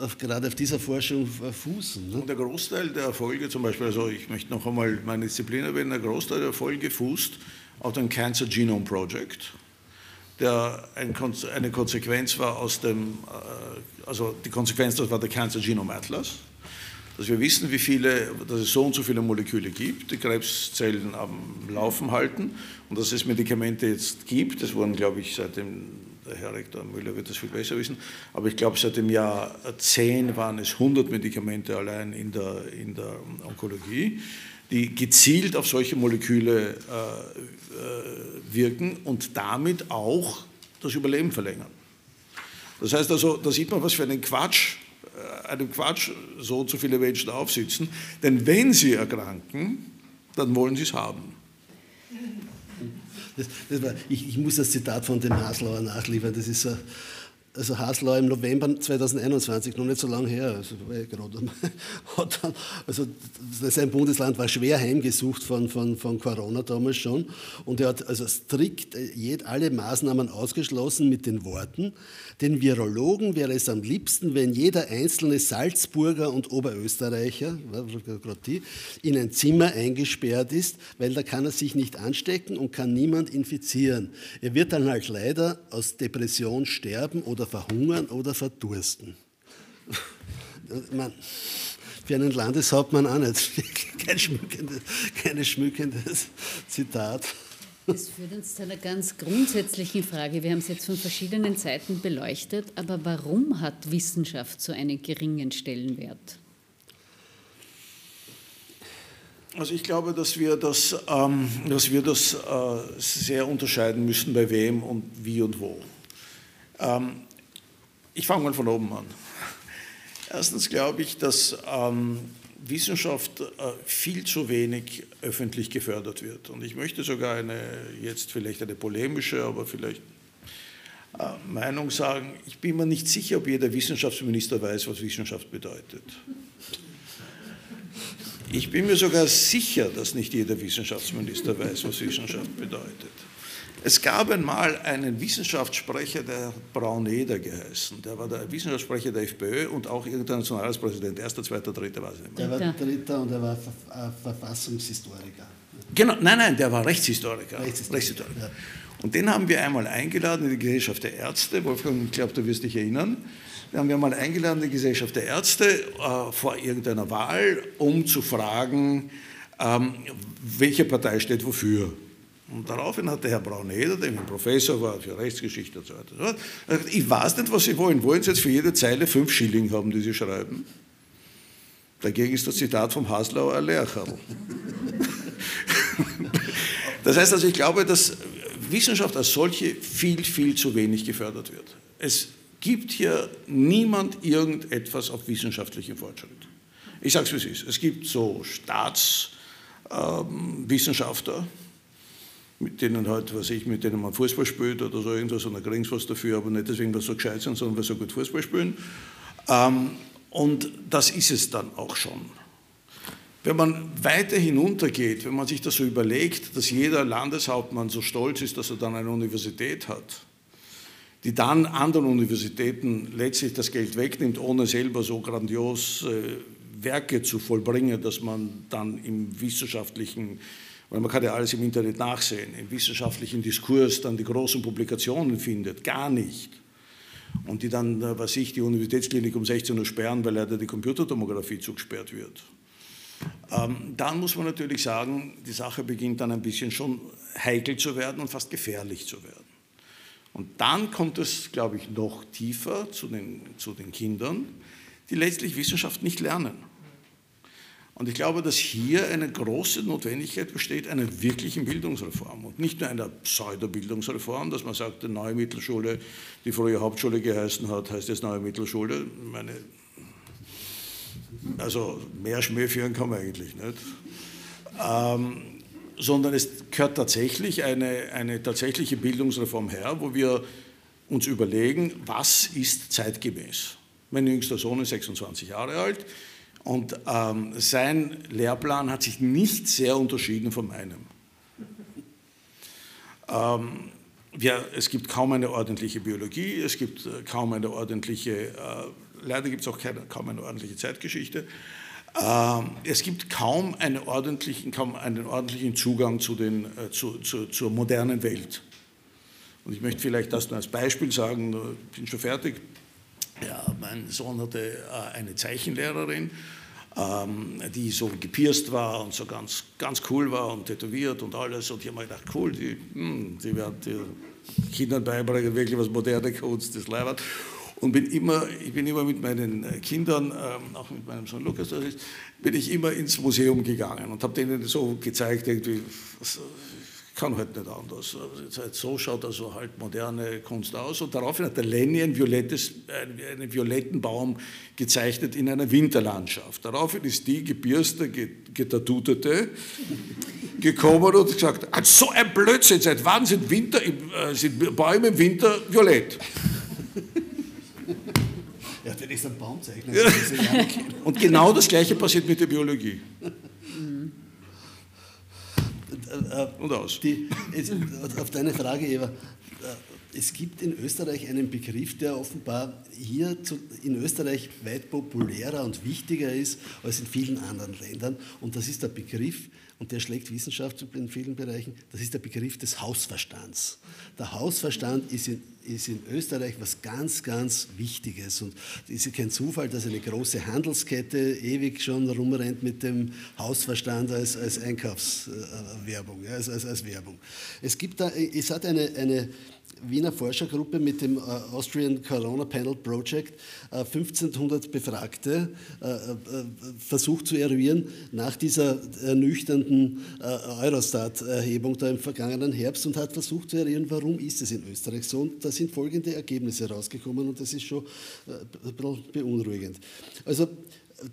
auf, gerade auf dieser Forschung fußen. Ne? Und der Großteil der Erfolge, zum Beispiel, also ich möchte noch einmal meine Disziplin erwähnen, der Großteil der Erfolge fußt auf dem Cancer Genome Project der eine Konsequenz war aus dem, äh, also die Konsequenz, das war der Cancer Genome Atlas, dass wir wissen, wie viele, dass es so und so viele Moleküle gibt, die Krebszellen am Laufen halten und dass es Medikamente jetzt gibt. Das wurden, glaube ich, seit dem, der Herr Rektor Müller wird das viel besser wissen, aber ich glaube, seit dem Jahr 10 waren es 100 Medikamente allein in der, in der Onkologie die gezielt auf solche Moleküle äh, äh, wirken und damit auch das Überleben verlängern. Das heißt also, da sieht man, was für einen Quatsch, äh, einem Quatsch so so viele Menschen aufsitzen. Denn wenn sie erkranken, dann wollen sie es haben. Das, das war, ich, ich, muss das Zitat von dem Haslauer nachliefern. Das ist so, also Haslau im November 2021, noch nicht so lange her, also, hat dann, also sein Bundesland war schwer heimgesucht von, von, von Corona damals schon. Und er hat also strikt alle Maßnahmen ausgeschlossen mit den Worten, den Virologen wäre es am liebsten, wenn jeder einzelne Salzburger und Oberösterreicher in ein Zimmer eingesperrt ist, weil da kann er sich nicht anstecken und kann niemand infizieren. Er wird dann halt leider aus Depression sterben oder verhungern oder verdursten. Man, für einen Landeshauptmann auch nicht. Kein schmückendes, kein schmückendes Zitat. Das führt uns zu einer ganz grundsätzlichen Frage. Wir haben es jetzt von verschiedenen Seiten beleuchtet, aber warum hat Wissenschaft so einen geringen Stellenwert? Also ich glaube, dass wir das, ähm, dass wir das äh, sehr unterscheiden müssen, bei wem und wie und wo. Ähm, ich fange mal von oben an. Erstens glaube ich, dass ähm, Wissenschaft äh, viel zu wenig öffentlich gefördert wird. Und ich möchte sogar eine, jetzt vielleicht eine polemische, aber vielleicht äh, Meinung sagen, ich bin mir nicht sicher, ob jeder Wissenschaftsminister weiß, was Wissenschaft bedeutet. Ich bin mir sogar sicher, dass nicht jeder Wissenschaftsminister weiß, was Wissenschaft bedeutet. Es gab einmal einen Wissenschaftssprecher, der hat Brauneder geheißen. Der war der Wissenschaftssprecher der FPÖ und auch irgendein Nationalratspräsident. Erster, zweiter, dritter, weiß ich nicht mehr. Der war dritter und er war Verfassungshistoriker. Genau, nein, nein, der war Rechtshistoriker. Rechtshistoriker. Rechtshistoriker. Ja. Und den haben wir einmal eingeladen in die Gesellschaft der Ärzte. Wolfgang, ich glaube, du wirst dich erinnern. Den haben wir mal eingeladen in die Gesellschaft der Ärzte äh, vor irgendeiner Wahl, um zu fragen, ähm, welche Partei steht wofür. Und daraufhin hat der Herr Brauneder, der ein Professor war für Rechtsgeschichte und so weiter, gesagt, ich weiß nicht, was Sie wollen. Wollen Sie jetzt für jede Zeile fünf Schilling haben, die Sie schreiben? Dagegen ist das Zitat vom Haslauer ein Lehrkerl. Das heißt also, ich glaube, dass Wissenschaft als solche viel, viel zu wenig gefördert wird. Es gibt hier niemand irgendetwas auf wissenschaftlichen Fortschritt. Ich sage es, wie es ist. Es gibt so Staatswissenschaftler, ähm, mit denen halt, was ich, mit denen man Fußball spielt oder so irgendwas und dann kriegen sie was dafür, aber nicht deswegen, weil sie so gescheit sind, sondern weil sie so gut Fußball spielen. Ähm, und das ist es dann auch schon. Wenn man weiter hinuntergeht, wenn man sich das so überlegt, dass jeder Landeshauptmann so stolz ist, dass er dann eine Universität hat, die dann anderen Universitäten letztlich das Geld wegnimmt, ohne selber so grandios äh, Werke zu vollbringen, dass man dann im wissenschaftlichen weil man kann ja alles im Internet nachsehen, im wissenschaftlichen Diskurs dann die großen Publikationen findet, gar nicht. Und die dann, äh, was ich, die Universitätsklinik um 16 Uhr sperren, weil leider die Computertomographie zugesperrt wird. Ähm, dann muss man natürlich sagen, die Sache beginnt dann ein bisschen schon heikel zu werden und fast gefährlich zu werden. Und dann kommt es, glaube ich, noch tiefer zu den, zu den Kindern, die letztlich Wissenschaft nicht lernen. Und ich glaube, dass hier eine große Notwendigkeit besteht, einer wirklichen Bildungsreform und nicht nur einer Pseudo-Bildungsreform, dass man sagt, die neue Mittelschule, die früher Hauptschule geheißen hat, heißt jetzt neue Mittelschule. Meine, also mehr Schmäh führen kann man eigentlich nicht. Ähm, sondern es gehört tatsächlich eine, eine tatsächliche Bildungsreform her, wo wir uns überlegen, was ist zeitgemäß. Mein jüngster Sohn ist 26 Jahre alt und ähm, sein Lehrplan hat sich nicht sehr unterschieden von meinem. Ähm, ja, es gibt kaum eine ordentliche Biologie, es gibt äh, kaum eine ordentliche, äh, leider gibt es auch keine, kaum eine ordentliche Zeitgeschichte. Ähm, es gibt kaum, eine ordentlichen, kaum einen ordentlichen Zugang zu den, äh, zu, zu, zur modernen Welt. Und ich möchte vielleicht das nur als Beispiel sagen, ich bin schon fertig. Ja, mein Sohn hatte äh, eine Zeichenlehrerin, ähm, die so gepierst war und so ganz, ganz cool war und tätowiert und alles. Und ich habe mir gedacht, cool, die, hm, die den Kindern beibringen, wirklich was moderne Kunst, das Leibert. Und bin immer, ich bin immer mit meinen Kindern, ähm, auch mit meinem Sohn Lukas, bin ich immer ins Museum gegangen und habe denen so gezeigt, irgendwie, kann halt nicht anders. Also so schaut also halt moderne Kunst aus. Und daraufhin hat der Lenny ein einen violetten Baum gezeichnet in einer Winterlandschaft. Daraufhin ist die gebirste, getatutete gekommen und gesagt, so ein Blödsinn, seit wann sind, Winter, äh, sind Bäume im Winter violett? Ja, der ist ein Baumzeichner. und genau das Gleiche passiert mit der Biologie. Äh, und aus. Die, jetzt, auf deine Frage, Eva. Äh, es gibt in Österreich einen Begriff, der offenbar hier zu, in Österreich weit populärer und wichtiger ist als in vielen anderen Ländern. Und das ist der Begriff, und der schlägt Wissenschaft in vielen Bereichen, das ist der Begriff des Hausverstands. Der Hausverstand ist in, ist in Österreich was ganz, ganz Wichtiges und es ist kein Zufall, dass eine große Handelskette ewig schon rumrennt mit dem Hausverstand als, als Einkaufswerbung, als, als, als Werbung. Es, gibt da, es hat eine, eine Wiener Forschergruppe mit dem äh, Austrian Corona Panel Project 1500 äh, Befragte äh, versucht zu eruieren nach dieser ernüchternden Eurostat-Erhebung da im vergangenen Herbst und hat versucht zu eruieren, warum ist es in Österreich so. Sind folgende Ergebnisse rausgekommen und das ist schon ein bisschen beunruhigend. Also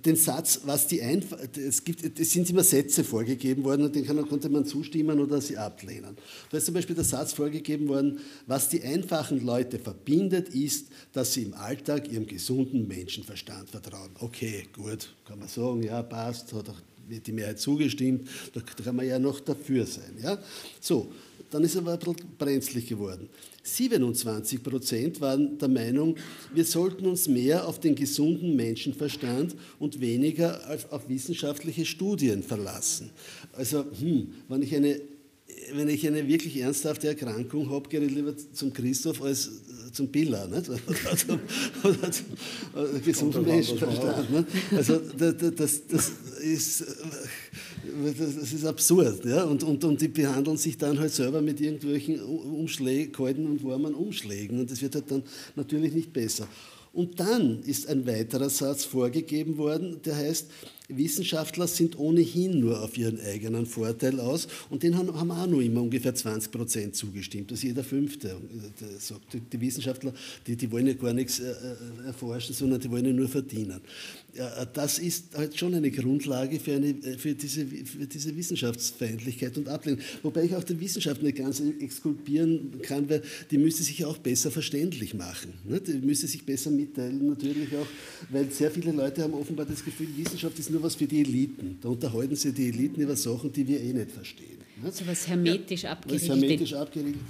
den Satz, was die Einf es, gibt, es sind immer Sätze vorgegeben worden und den kann, konnte man zustimmen oder sie ablehnen. Da ist zum Beispiel der Satz vorgegeben worden, was die einfachen Leute verbindet, ist, dass sie im Alltag ihrem gesunden Menschenverstand vertrauen. Okay, gut, kann man sagen, ja, passt, hat auch die Mehrheit zugestimmt, da kann man ja noch dafür sein. Ja? So, dann ist aber ein bisschen brenzlig geworden. 27 Prozent waren der Meinung, wir sollten uns mehr auf den gesunden Menschenverstand und weniger auf, wissenschaftliche Studien verlassen. Also, hm, wenn ich eine wenn ich eine wirklich ernsthafte Erkrankung habe, gehe ich lieber zum Christoph als äh, zum Billa, nicht? oder zum, oder zum oder gesunden Menschenverstand. Nicht? Also das, das, das, ist, das ist absurd. Ja? Und, und, und die behandeln sich dann halt selber mit irgendwelchen Umschlägen, kalten und warmen Umschlägen. Und das wird halt dann natürlich nicht besser. Und dann ist ein weiterer Satz vorgegeben worden, der heißt, Wissenschaftler sind ohnehin nur auf ihren eigenen Vorteil aus und den haben, haben auch nur immer ungefähr 20 Prozent zugestimmt. Ist jeder Fünfte äh. Die Wissenschaftler, die, die wollen ja gar nichts äh, äh, erforschen, sondern die wollen ja nur verdienen. Das ist halt schon eine Grundlage für, eine, für, diese, für diese Wissenschaftsfeindlichkeit und Ablehnung. Wobei ich auch die Wissenschaft nicht ganz exkulpieren kann, weil die müsste sich auch besser verständlich machen. Ne? Die müsste sich besser mitteilen, natürlich auch, weil sehr viele Leute haben offenbar das Gefühl, Wissenschaft ist nur was für die Eliten. Da unterhalten sich die Eliten über Sachen, die wir eh nicht verstehen. So was hermetisch ja, abgerichtet. Was hermetisch abgerichtet.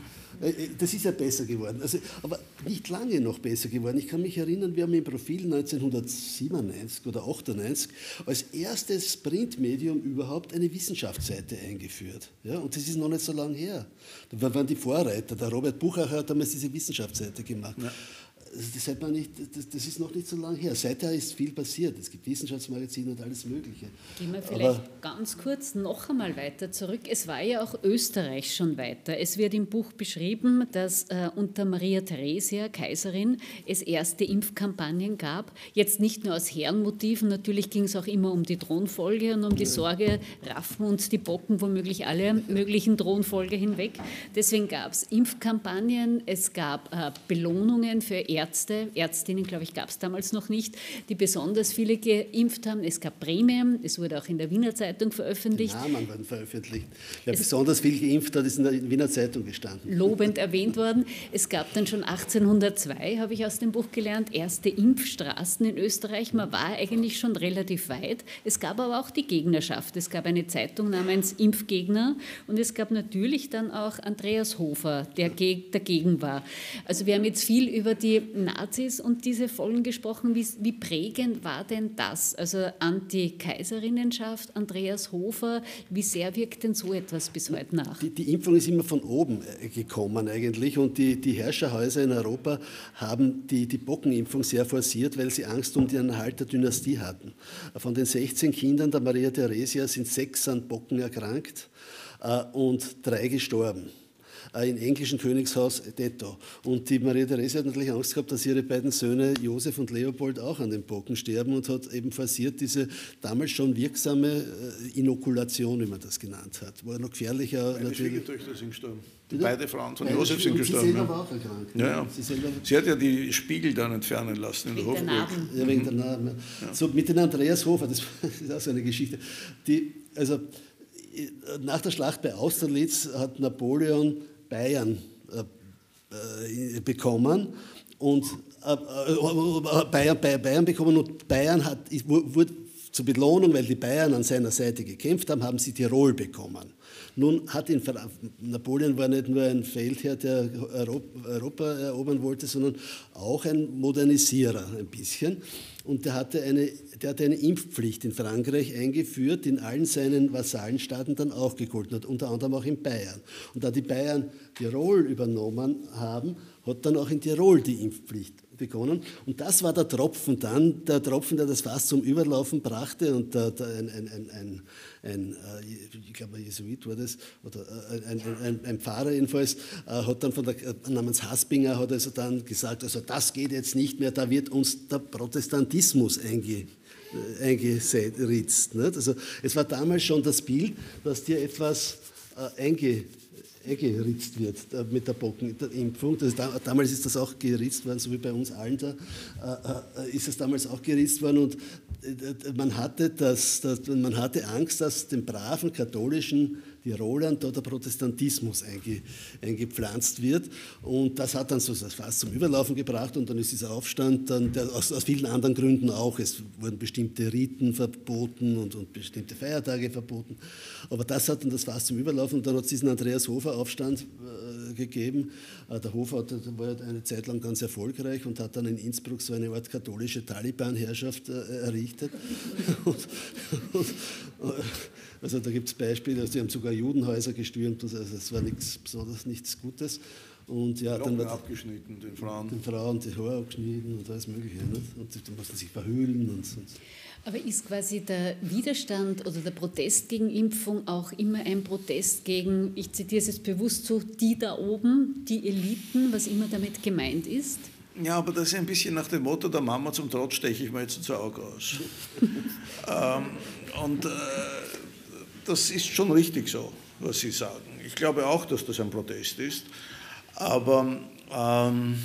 Äh, äh, das ist ja besser geworden, also, aber nicht lange noch besser geworden. Ich kann mich erinnern, wir haben im Profil 1997 oder 98 als erstes Printmedium überhaupt eine Wissenschaftsseite eingeführt. Ja, und das ist noch nicht so lange her. Da waren die Vorreiter. Der Robert Buchacher hat damals diese Wissenschaftsseite gemacht. Ja das, man nicht, das, das, ist noch nicht so lange her. Seither ist viel passiert. Es gibt Wissenschaftsmagazine und alles Mögliche. Gehen wir vielleicht Aber ganz kurz noch einmal weiter zurück. Es war ja auch Österreich schon weiter. Es wird im Buch beschrieben, dass äh, unter Maria Theresia, Kaiserin, es erste Impfkampagnen gab. Jetzt nicht nur aus Herrenmotiven, natürlich ging es auch immer um die Thronfolge und um die Sorge, raffen uns die Bocken womöglich alle möglichen Thronfolge hinweg. Deswegen gab es Impfkampagnen, es gab äh, Belohnungen für Ärzte, Ärzte, Ärztinnen, glaube ich, gab es damals noch nicht, die besonders viele geimpft haben. Es gab Prämien, es wurde auch in der Wiener Zeitung veröffentlicht. Die Namen wurden veröffentlicht. Wer es besonders viel geimpft hat, ist in der Wiener Zeitung gestanden. Lobend erwähnt worden. Es gab dann schon 1802, habe ich aus dem Buch gelernt, erste Impfstraßen in Österreich. Man war eigentlich schon relativ weit. Es gab aber auch die Gegnerschaft. Es gab eine Zeitung namens Impfgegner und es gab natürlich dann auch Andreas Hofer, der dagegen war. Also wir haben jetzt viel über die Nazis und diese Folgen gesprochen. Wie, wie prägend war denn das? Also Anti-Kaiserinnenschaft, Andreas Hofer, wie sehr wirkt denn so etwas bis heute nach? Die, die Impfung ist immer von oben äh, gekommen eigentlich und die, die Herrscherhäuser in Europa haben die, die Bockenimpfung sehr forciert, weil sie Angst um den Erhalt der Dynastie hatten. Von den 16 Kindern der Maria Theresia sind sechs an Bocken erkrankt äh, und drei gestorben. Äh, im englischen Königshaus detto. Und die Maria Therese hat natürlich Angst gehabt, dass ihre beiden Söhne Josef und Leopold auch an den Pocken sterben und hat eben forciert diese damals schon wirksame äh, Inokulation, wie man das genannt hat. War noch gefährlicher Meine natürlich. Schwiegertöchter sind gestorben. Bitte? Beide Frauen von Beide Josef sind gestorben. Sie selber auch erkrankt. Ja, ja. Sie, sie, hat ja die Spiegel dann entfernen lassen in der Hofburg. Ja, wegen der Narben. Ja. So mit den Andreas Hofer, das ist auch so eine Geschichte. Die, also, nach der Schlacht bei Austerlitz hat Napoleon Bayern äh, äh, bekommen und äh, Bayern, Bayern bekommen und Bayern hat, wurde zur Belohnung, weil die Bayern an seiner Seite gekämpft haben, haben sie Tirol bekommen. Nun hat ihn, Napoleon war nicht nur ein Feldherr, der Europa erobern wollte, sondern auch ein Modernisierer ein bisschen. Und der hatte, eine, der hatte eine Impfpflicht in Frankreich eingeführt, in allen seinen Vasallenstaaten dann auch gegolten hat, unter anderem auch in Bayern. Und da die Bayern Tirol übernommen haben, hat dann auch in Tirol die Impfpflicht begonnen. Und das war der Tropfen dann, der Tropfen, der das Fass zum Überlaufen brachte. Und der, der, ein, ein, ein, ein, äh, ich glaube, ein Jesuit war das, oder äh, ein, Pfarrer jedenfalls, äh, hat dann von der, namens Haspinger, hat also dann gesagt, also das geht jetzt nicht mehr, da wird uns der Protestantismus einge, eingeritzt. Nicht? Also es war damals schon das Bild, dass dir etwas äh, einge eingeritzt wird äh, mit der Bockenimpfung. Das ist, damals ist das auch geritzt worden, so wie bei uns allen da, äh, äh, ist es damals auch geritzt worden und man hatte, das, das, man hatte Angst, dass den braven katholischen Tirolern da der Protestantismus einge, eingepflanzt wird. Und das hat dann so das Fass zum Überlaufen gebracht und dann ist dieser Aufstand dann, der, aus, aus, vielen anderen Gründen auch. Es wurden bestimmte Riten verboten und, und, bestimmte Feiertage verboten. Aber das hat dann das Fass zum Überlaufen und dann hat es diesen Andreas Hofer Aufstand äh, gegeben. Äh, der Hofer hat, war eine Zeit lang ganz erfolgreich und hat dann in Innsbruck so eine Art katholische Taliban-Herrschaft äh, errichtet. und, und, also da gibt es Beispiele, also die haben sogar Judenhäuser gestürmt, also es war nichts besonders nichts Gutes. Und ja, dann wird abgeschnitten, den Frauen. Den Frauen die Haare abgeschnitten und alles Mögliche. Nicht? Und dann mussten sich verhüllen und so. Aber ist quasi der Widerstand oder der Protest gegen Impfung auch immer ein Protest gegen, ich zitiere es jetzt bewusst so, die da oben, die Eliten, was immer damit gemeint ist? Ja, aber das ist ein bisschen nach dem Motto der Mama zum Trotz steche ich mir jetzt ins Auge aus. ähm, und äh, das ist schon richtig so, was Sie sagen. Ich glaube auch, dass das ein Protest ist, aber ähm,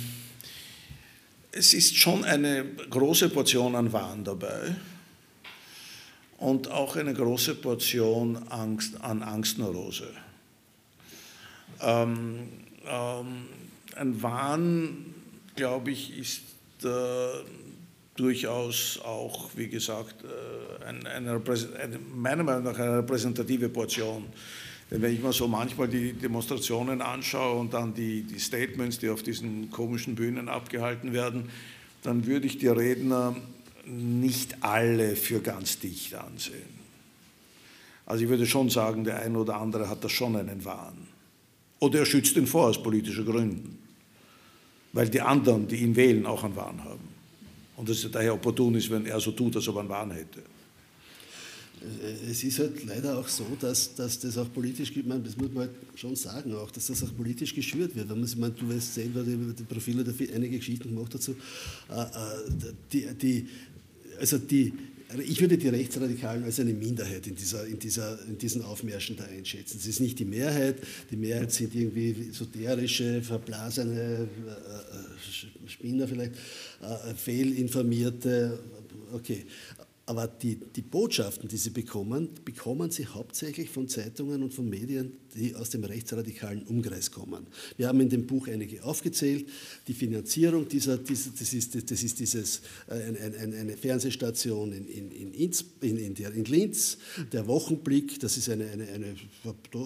es ist schon eine große Portion an Wahn dabei und auch eine große Portion Angst, an Angstneurose. Ähm, ähm, ein Wahn, glaube ich, ist äh, durchaus auch, wie gesagt, äh, eine, eine, eine, meiner Meinung nach eine repräsentative Portion. Denn wenn ich mir so manchmal die Demonstrationen anschaue und dann die, die Statements, die auf diesen komischen Bühnen abgehalten werden, dann würde ich die Redner nicht alle für ganz dicht ansehen. Also ich würde schon sagen, der eine oder andere hat da schon einen Wahn. Oder er schützt ihn vor aus politischen Gründen, weil die anderen, die ihn wählen, auch einen Wahn haben. Und dass es daher opportun ist, wenn er so tut, als ob er einen Wahn hätte. Es ist halt leider auch so, dass, dass das auch politisch, ich meine, das muss man halt schon sagen, auch, dass das auch politisch geschürt wird. Wenn man, ich meine, du weißt selber, die, die Profile einige Geschichten gemacht dazu. Äh, äh, die, die, also die, ich würde die Rechtsradikalen als eine Minderheit in, dieser, in, dieser, in diesen Aufmärschen da einschätzen. Es ist nicht die Mehrheit. Die Mehrheit sind irgendwie esoterische, verblasene äh, Spinner vielleicht, äh, fehlinformierte. Okay. Aber die, die Botschaften, die sie bekommen, bekommen sie hauptsächlich von Zeitungen und von Medien, die aus dem rechtsradikalen Umkreis kommen. Wir haben in dem Buch einige aufgezählt. Die Finanzierung dieser, dieser das, ist, das ist dieses, äh, ein, ein, eine Fernsehstation in, in, in, Inz, in, in, der, in, Linz, der Wochenblick, das ist eine, eine, eine,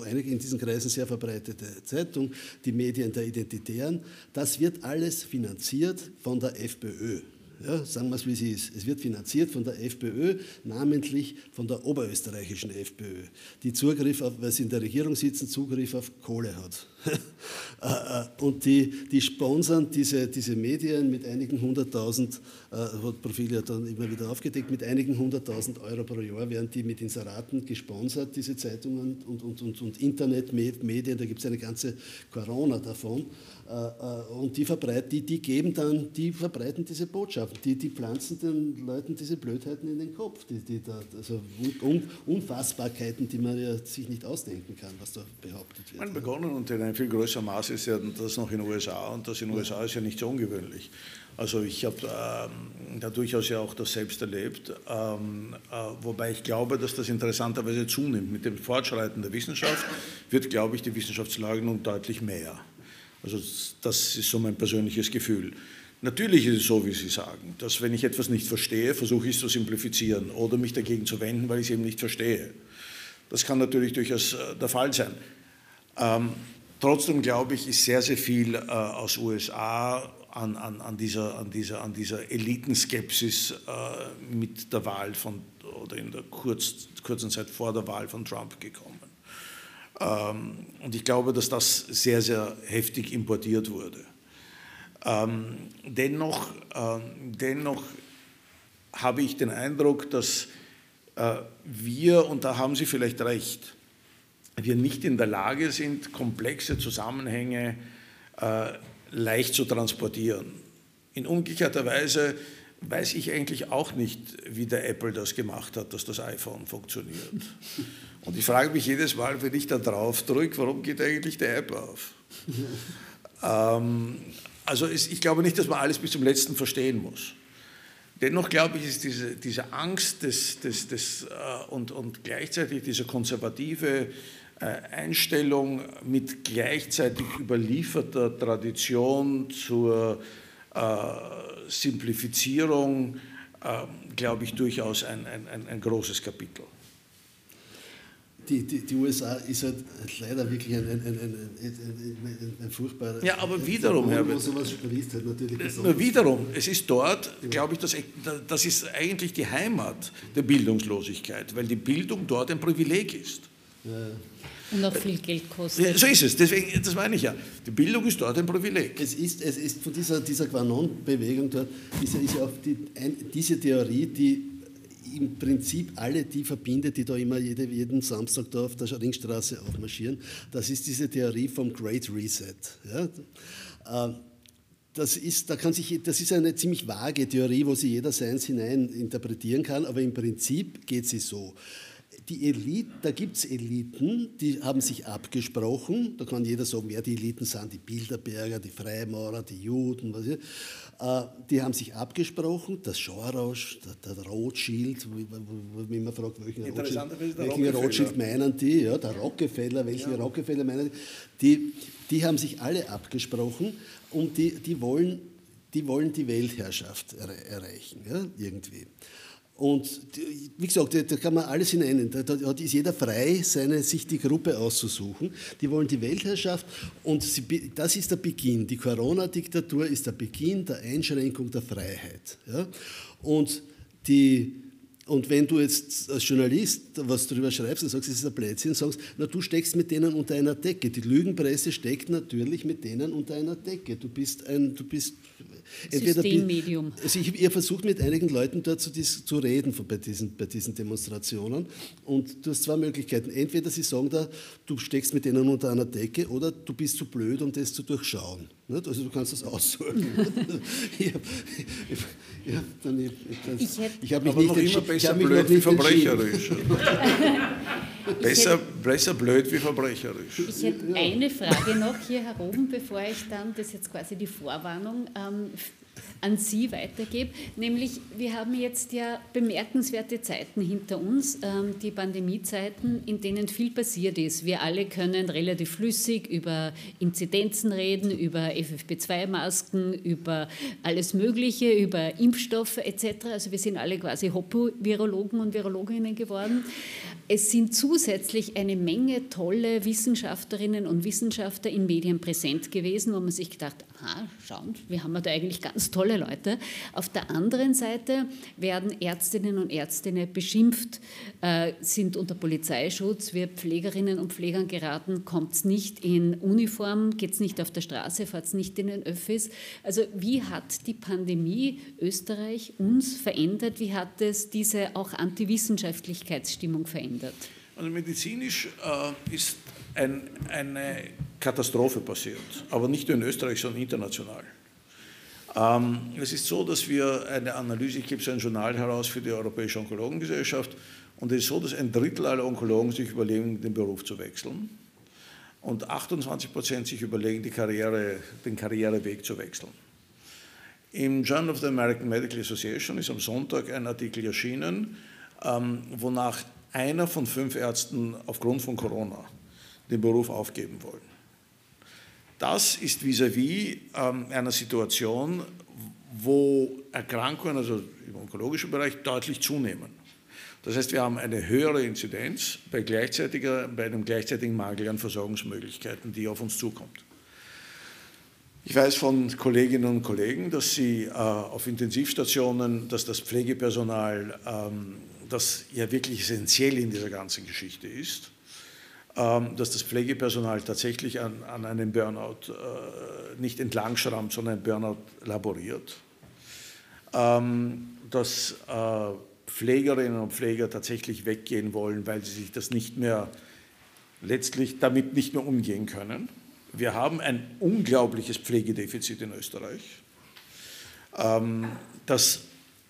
eine in diesen Kreisen sehr verbreitete Zeitung, die Medien der Identitären. Das wird alles finanziert von der FPÖ. Ja, sagen wir es, wie es ist. Es wird finanziert von der FPÖ, namentlich von der oberösterreichischen FPÖ, die Zugriff auf, weil sie in der Regierung sitzen, Zugriff auf Kohle hat. Äh, äh, und die, die sponsern diese, diese Medien mit einigen hunderttausend, äh, hat Profil ja dann immer wieder aufgedeckt, mit einigen hunderttausend Euro pro Jahr werden die mit Inseraten gesponsert, diese Zeitungen und, und, und, und Internetmedien, da gibt es eine ganze Corona davon. Und die verbreiten, die, die geben dann, die verbreiten diese Botschaften, die, die pflanzen den Leuten diese Blödheiten in den Kopf, die, die da, also Unfassbarkeiten, die man ja sich nicht ausdenken kann, was da behauptet wird. Man begonnen in einem viel größeren Maß ist ja das noch in den USA und das in den USA ist ja nicht so ungewöhnlich. Also ich habe ähm, da durchaus ja auch das selbst erlebt, ähm, äh, wobei ich glaube, dass das interessanterweise zunimmt. Mit dem Fortschreiten der Wissenschaft wird, glaube ich, die Wissenschaftslage nun deutlich mehr. Also das ist so mein persönliches Gefühl. Natürlich ist es so, wie Sie sagen, dass wenn ich etwas nicht verstehe, versuche ich es zu simplifizieren oder mich dagegen zu wenden, weil ich es eben nicht verstehe. Das kann natürlich durchaus äh, der Fall sein. Ähm, trotzdem glaube ich, ist sehr, sehr viel äh, aus USA an, an, an, dieser, an, dieser, an dieser Elitenskepsis äh, mit der Wahl von, oder in der kurz, kurzen Zeit vor der Wahl von Trump gekommen. Ähm, und ich glaube, dass das sehr, sehr heftig importiert wurde. Ähm, dennoch, äh, dennoch habe ich den Eindruck, dass äh, wir, und da haben Sie vielleicht recht, wir nicht in der Lage sind, komplexe Zusammenhänge äh, leicht zu transportieren. In umgekehrter Weise weiß ich eigentlich auch nicht, wie der Apple das gemacht hat, dass das iPhone funktioniert. Und ich frage mich jedes Mal, wenn ich da drauf drücke, warum geht eigentlich der App auf? ähm, also es, ich glaube nicht, dass man alles bis zum Letzten verstehen muss. Dennoch glaube ich, ist diese, diese Angst des, des, des, äh, und, und gleichzeitig diese konservative Einstellung mit gleichzeitig überlieferter Tradition zur äh, Simplifizierung, äh, glaube ich, durchaus ein, ein, ein großes Kapitel die, die, die, USA ist halt leider wirklich ein, ein, ein, ein, furchtbarer. Ja, aber wiederum, Herr sowas spricht halt natürlich Nur wiederum, es ist dort, glaube ich, das, das ist eigentlich die Heimat der Bildungslosigkeit, weil die Bildung dort ein Privileg ist. Und auch viel Geld kostet. So ist es, deswegen, das meine ich ja. Die Bildung ist dort ein Privileg. Es ist, es ist von dieser, dieser Quanon-Bewegung dort, ist ja, ist ja auch die, ein, diese Theorie, die im Prinzip alle die verbindet, die da immer jede, jeden Samstag da auf der Ringstraße aufmarschieren. Das ist diese Theorie vom Great Reset. Ja? Äh, das ist, da kann sich, das ist eine ziemlich vage Theorie, wo sie jeder seins hinein interpretieren kann, aber im Prinzip geht sie so. Die Elite, da gibt es Eliten, die haben sich abgesprochen, da kann jeder sagen, wer die Eliten sind, die Bilderberger, die Freimaurer, die Juden, was ich, äh, die haben sich abgesprochen, das Soros, der, der Rothschild, wenn man fragt, welchen, Rothschild, welchen Rothschild, meinen die, ja, der Rockefeller, welchen ja. Rockefeller meinen die, die, die haben sich alle abgesprochen und die, die, wollen, die wollen die Weltherrschaft erreichen, ja, irgendwie. Und wie gesagt, da kann man alles hinein. Da, ist jeder frei, seine, sich die Gruppe auszusuchen. Die wollen die Weltherrschaft und sie, das ist der Beginn. Die Corona-Diktatur ist der Beginn der Einschränkung der Freiheit. Ja? Und die und wenn du jetzt als Journalist was darüber schreibst und sagst, es ist ein Blödsinn, sagst, na du steckst mit denen unter einer Decke. Die Lügenpresse steckt natürlich mit denen unter einer Decke. Du bist ein, du bist Systemmedium. Also ich, ihr versucht mit einigen Leuten dort zu, zu reden bei diesen, bei diesen Demonstrationen und du hast zwei Möglichkeiten. Entweder sie sagen da, du steckst mit denen unter einer Decke oder du bist zu blöd, um das zu durchschauen. Also du kannst das aussuchen. ich habe ich, ich, ich hab mich nicht immer besser blöd wie verbrecherisch. besser, besser blöd wie verbrecherisch. Ich hätte eine Frage noch hier heroben, bevor ich dann, das ist jetzt quasi die Vorwarnung, ähm, an Sie weitergebe. Nämlich, wir haben jetzt ja bemerkenswerte Zeiten hinter uns, ähm, die Pandemiezeiten, in denen viel passiert ist. Wir alle können relativ flüssig über Inzidenzen reden, über FFP2-Masken, über alles Mögliche, über Impfstoffe etc. Also wir sind alle quasi Hoppo-Virologen und Virologinnen geworden. Es sind zusätzlich eine Menge tolle Wissenschaftlerinnen und Wissenschaftler in Medien präsent gewesen, wo man sich gedacht, aha, schauen, wir haben da eigentlich ganz tolle Leute. Auf der anderen Seite werden Ärztinnen und Ärzte beschimpft, äh, sind unter Polizeischutz, wir Pflegerinnen und Pflegern geraten, kommt es nicht in Uniform, geht es nicht auf der Straße, fahrt es nicht in den Öffis. Also wie hat die Pandemie Österreich uns verändert? Wie hat es diese auch Antiwissenschaftlichkeitsstimmung verändert? Also medizinisch äh, ist ein, eine Katastrophe passiert, aber nicht nur in Österreich, sondern international. Ähm, es ist so, dass wir eine Analyse, ich gebe so ein Journal heraus für die Europäische Onkologengesellschaft, und es ist so, dass ein Drittel aller Onkologen sich überlegen, den Beruf zu wechseln und 28 Prozent sich überlegen, Karriere, den Karriereweg zu wechseln. Im Journal of the American Medical Association ist am Sonntag ein Artikel erschienen, ähm, wonach einer von fünf Ärzten aufgrund von Corona den Beruf aufgeben wollen. Das ist vis-à-vis -vis, einer Situation, wo Erkrankungen, also im onkologischen Bereich, deutlich zunehmen. Das heißt, wir haben eine höhere Inzidenz bei, gleichzeitiger, bei einem gleichzeitigen Mangel an Versorgungsmöglichkeiten, die auf uns zukommt. Ich weiß von Kolleginnen und Kollegen, dass sie äh, auf Intensivstationen, dass das Pflegepersonal, ähm, das ja wirklich essentiell in dieser ganzen Geschichte ist, ähm, dass das Pflegepersonal tatsächlich an, an einem Burnout äh, nicht entlangschrammt, sondern ein Burnout laboriert. Ähm, dass äh, Pflegerinnen und Pfleger tatsächlich weggehen wollen, weil sie sich das nicht mehr, letztlich damit nicht mehr umgehen können. Wir haben ein unglaubliches Pflegedefizit in Österreich, ähm, das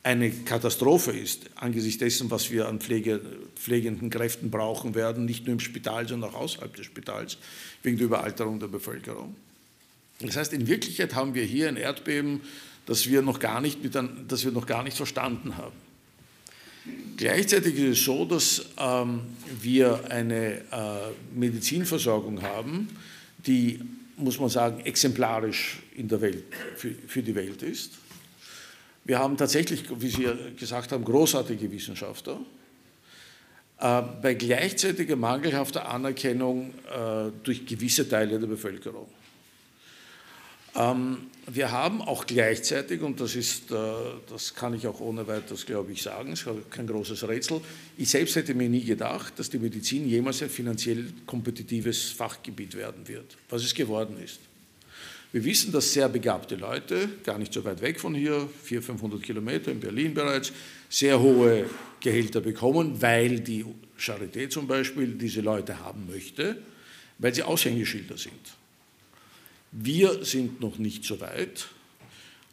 eine Katastrophe ist angesichts dessen, was wir an Pflege, pflegenden Kräften brauchen werden, nicht nur im Spital, sondern auch außerhalb des Spitals, wegen der Überalterung der Bevölkerung. Das heißt, in Wirklichkeit haben wir hier ein Erdbeben, das wir noch gar nicht, mit, das wir noch gar nicht verstanden haben. Gleichzeitig ist es so, dass ähm, wir eine äh, Medizinversorgung haben, die, muss man sagen, exemplarisch in der Welt, für, für die Welt ist. Wir haben tatsächlich, wie Sie gesagt haben, großartige Wissenschaftler. Äh, bei gleichzeitiger mangelhafter Anerkennung äh, durch gewisse Teile der Bevölkerung. Ähm, wir haben auch gleichzeitig, und das, ist, äh, das kann ich auch ohne weiteres, glaube ich, sagen, es ist kein großes Rätsel, ich selbst hätte mir nie gedacht, dass die Medizin jemals ein finanziell kompetitives Fachgebiet werden wird, was es geworden ist. Wir wissen, dass sehr begabte Leute, gar nicht so weit weg von hier, 400, 500 Kilometer in Berlin bereits, sehr hohe Gehälter bekommen, weil die Charité zum Beispiel diese Leute haben möchte, weil sie Aushängeschilder sind. Wir sind noch nicht so weit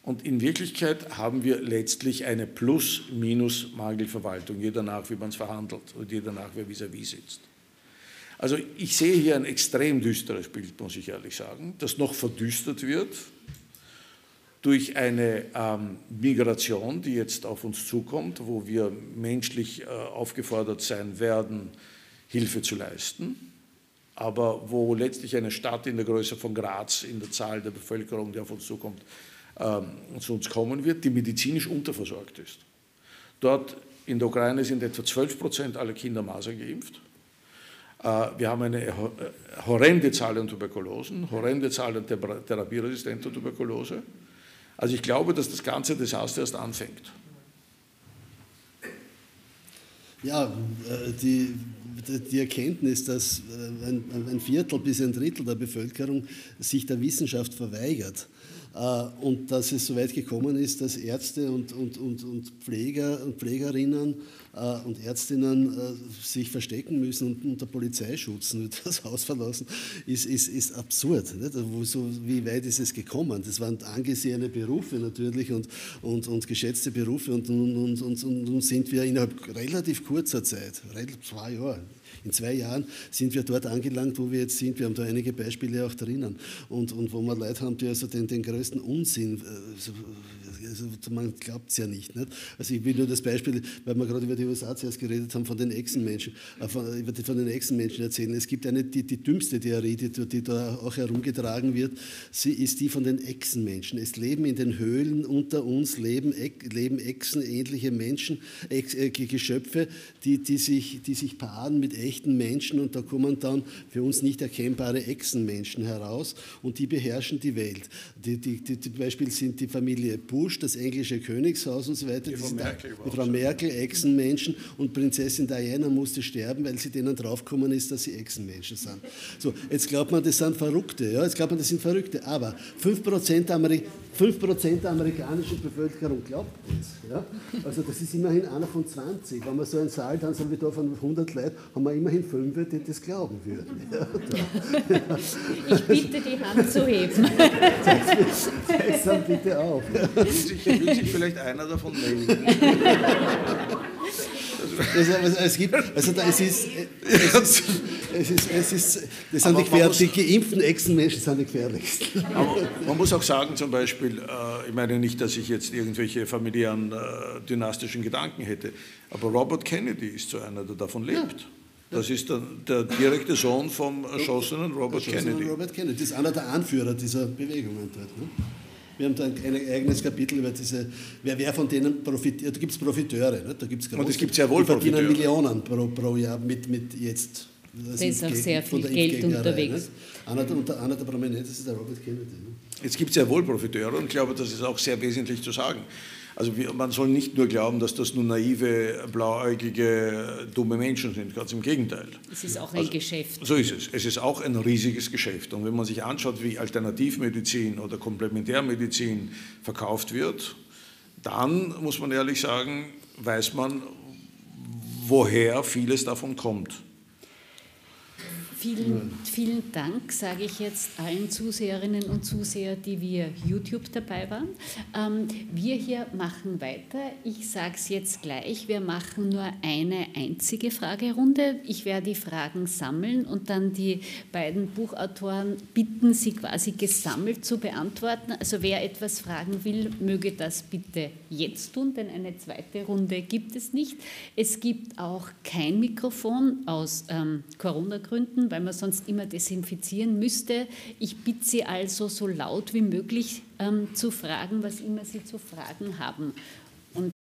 und in Wirklichkeit haben wir letztlich eine Plus-Minus-Mangelverwaltung, je danach, wie man es verhandelt und je danach, wer vis-à-vis -vis sitzt. Also ich sehe hier ein extrem düsteres Bild, muss ich ehrlich sagen, das noch verdüstert wird durch eine ähm, Migration, die jetzt auf uns zukommt, wo wir menschlich äh, aufgefordert sein werden, Hilfe zu leisten aber wo letztlich eine Stadt in der Größe von Graz in der Zahl der Bevölkerung, die auf uns zukommt, ähm, zu uns kommen wird, die medizinisch unterversorgt ist. Dort in der Ukraine sind etwa 12 Prozent aller Kinder Masern geimpft. Äh, wir haben eine horrende Zahl an Tuberkulosen, horrende Zahl an therapieresistenter Tuberkulose. Also ich glaube, dass das ganze Desaster erst anfängt. Ja, äh, die, die Erkenntnis, dass äh, ein Viertel bis ein Drittel der Bevölkerung sich der Wissenschaft verweigert, äh, und dass es so weit gekommen ist, dass Ärzte und, und, und, und Pfleger und Pflegerinnen äh, und Ärztinnen äh, sich verstecken müssen und unter Polizeischutz das Haus verlassen, ist, ist, ist absurd. Wie weit ist es gekommen? Das waren angesehene Berufe natürlich und, und, und geschätzte Berufe und nun, sind wir innerhalb relativ kurzer Zeit, zwei Jahre, in zwei Jahren sind wir dort angelangt, wo wir jetzt sind. Wir haben da einige Beispiele auch drinnen. Und, und wo wir Leute haben, die also den, den größten Unsinn, äh, also man glaubt es ja nicht, nicht, Also ich will nur das Beispiel, weil wir gerade über die USA zuerst geredet haben, von den Echsenmenschen, äh, von, von den Echsenmenschen erzählen. Es gibt eine, die, die dümmste Theorie, die, die da auch herumgetragen wird, sie ist die von den Echsenmenschen. Es leben in den Höhlen unter uns, leben, leben Echsenähnliche Menschen, Ex, äh, Geschöpfe, die, die, sich, die sich paaren mit Echten Menschen und da kommen dann für uns nicht erkennbare Echsenmenschen heraus und die beherrschen die Welt. Die, die, die, zum Beispiel sind die Familie Bush, das englische Königshaus und so weiter. Die, Frau Merkel, die Frau Merkel, Echsenmenschen und Prinzessin Diana musste sterben, weil sie denen draufgekommen ist, dass sie Echsenmenschen sind. So, jetzt glaubt man, das sind Verrückte, ja, jetzt glaubt man, das sind Verrückte, aber 5% Amerik 5% der amerikanischen Bevölkerung glaubt das. Ja? Also das ist immerhin einer von 20. Wenn wir so einen Saal dann sind wir da von 100 Leuten, haben wir immerhin 5, die das glauben würden. Ja, ich bitte die Hand zu heben. Zeig dann bitte auf. Will sich, will sich vielleicht einer davon melden? Es gibt, also da, es ist, es ist, es ist, es ist das sind die, gefährlich, die geimpften Echsenmenschen sind die gefährlichsten. Man muss auch sagen, zum Beispiel, äh, ich meine nicht, dass ich jetzt irgendwelche familiären äh, dynastischen Gedanken hätte, aber Robert Kennedy ist so einer, der davon lebt. Das ist der, der direkte Sohn vom erschossenen Robert Kennedy. Robert Kennedy. Das ist einer der Anführer dieser Bewegungen dort. Ne? Wir haben da ein, ein, eigenes Kapitel über diese, wer, wer von denen profitiert. Da gibt es Profiteure. Ne? Da gibt's Und es gibt sehr wohl die verdienen Profiteure. Millionen pro, pro Jahr mit, mit jetzt. Da ist auch sehr viel Geld unterwegs. Ne? Einer, der, einer der Prominentesten ist der Robert Kennedy. Ne? Es gibt sehr wohl Profiteure und ich glaube, das ist auch sehr wesentlich zu sagen. Also man soll nicht nur glauben, dass das nur naive, blauäugige, dumme Menschen sind, ganz im Gegenteil. Es ist auch ein also, Geschäft. So ist es. Es ist auch ein riesiges Geschäft. Und wenn man sich anschaut, wie Alternativmedizin oder Komplementärmedizin verkauft wird, dann muss man ehrlich sagen, weiß man, woher vieles davon kommt. Vielen, vielen Dank, sage ich jetzt allen Zuseherinnen und Zuseher, die via YouTube dabei waren. Ähm, wir hier machen weiter. Ich sage es jetzt gleich, wir machen nur eine einzige Fragerunde. Ich werde die Fragen sammeln und dann die beiden Buchautoren bitten, sie quasi gesammelt zu beantworten. Also wer etwas fragen will, möge das bitte jetzt tun, denn eine zweite Runde gibt es nicht. Es gibt auch kein Mikrofon aus ähm, Corona-Gründen weil man sonst immer desinfizieren müsste. Ich bitte Sie also, so laut wie möglich ähm, zu fragen, was immer Sie zu fragen haben.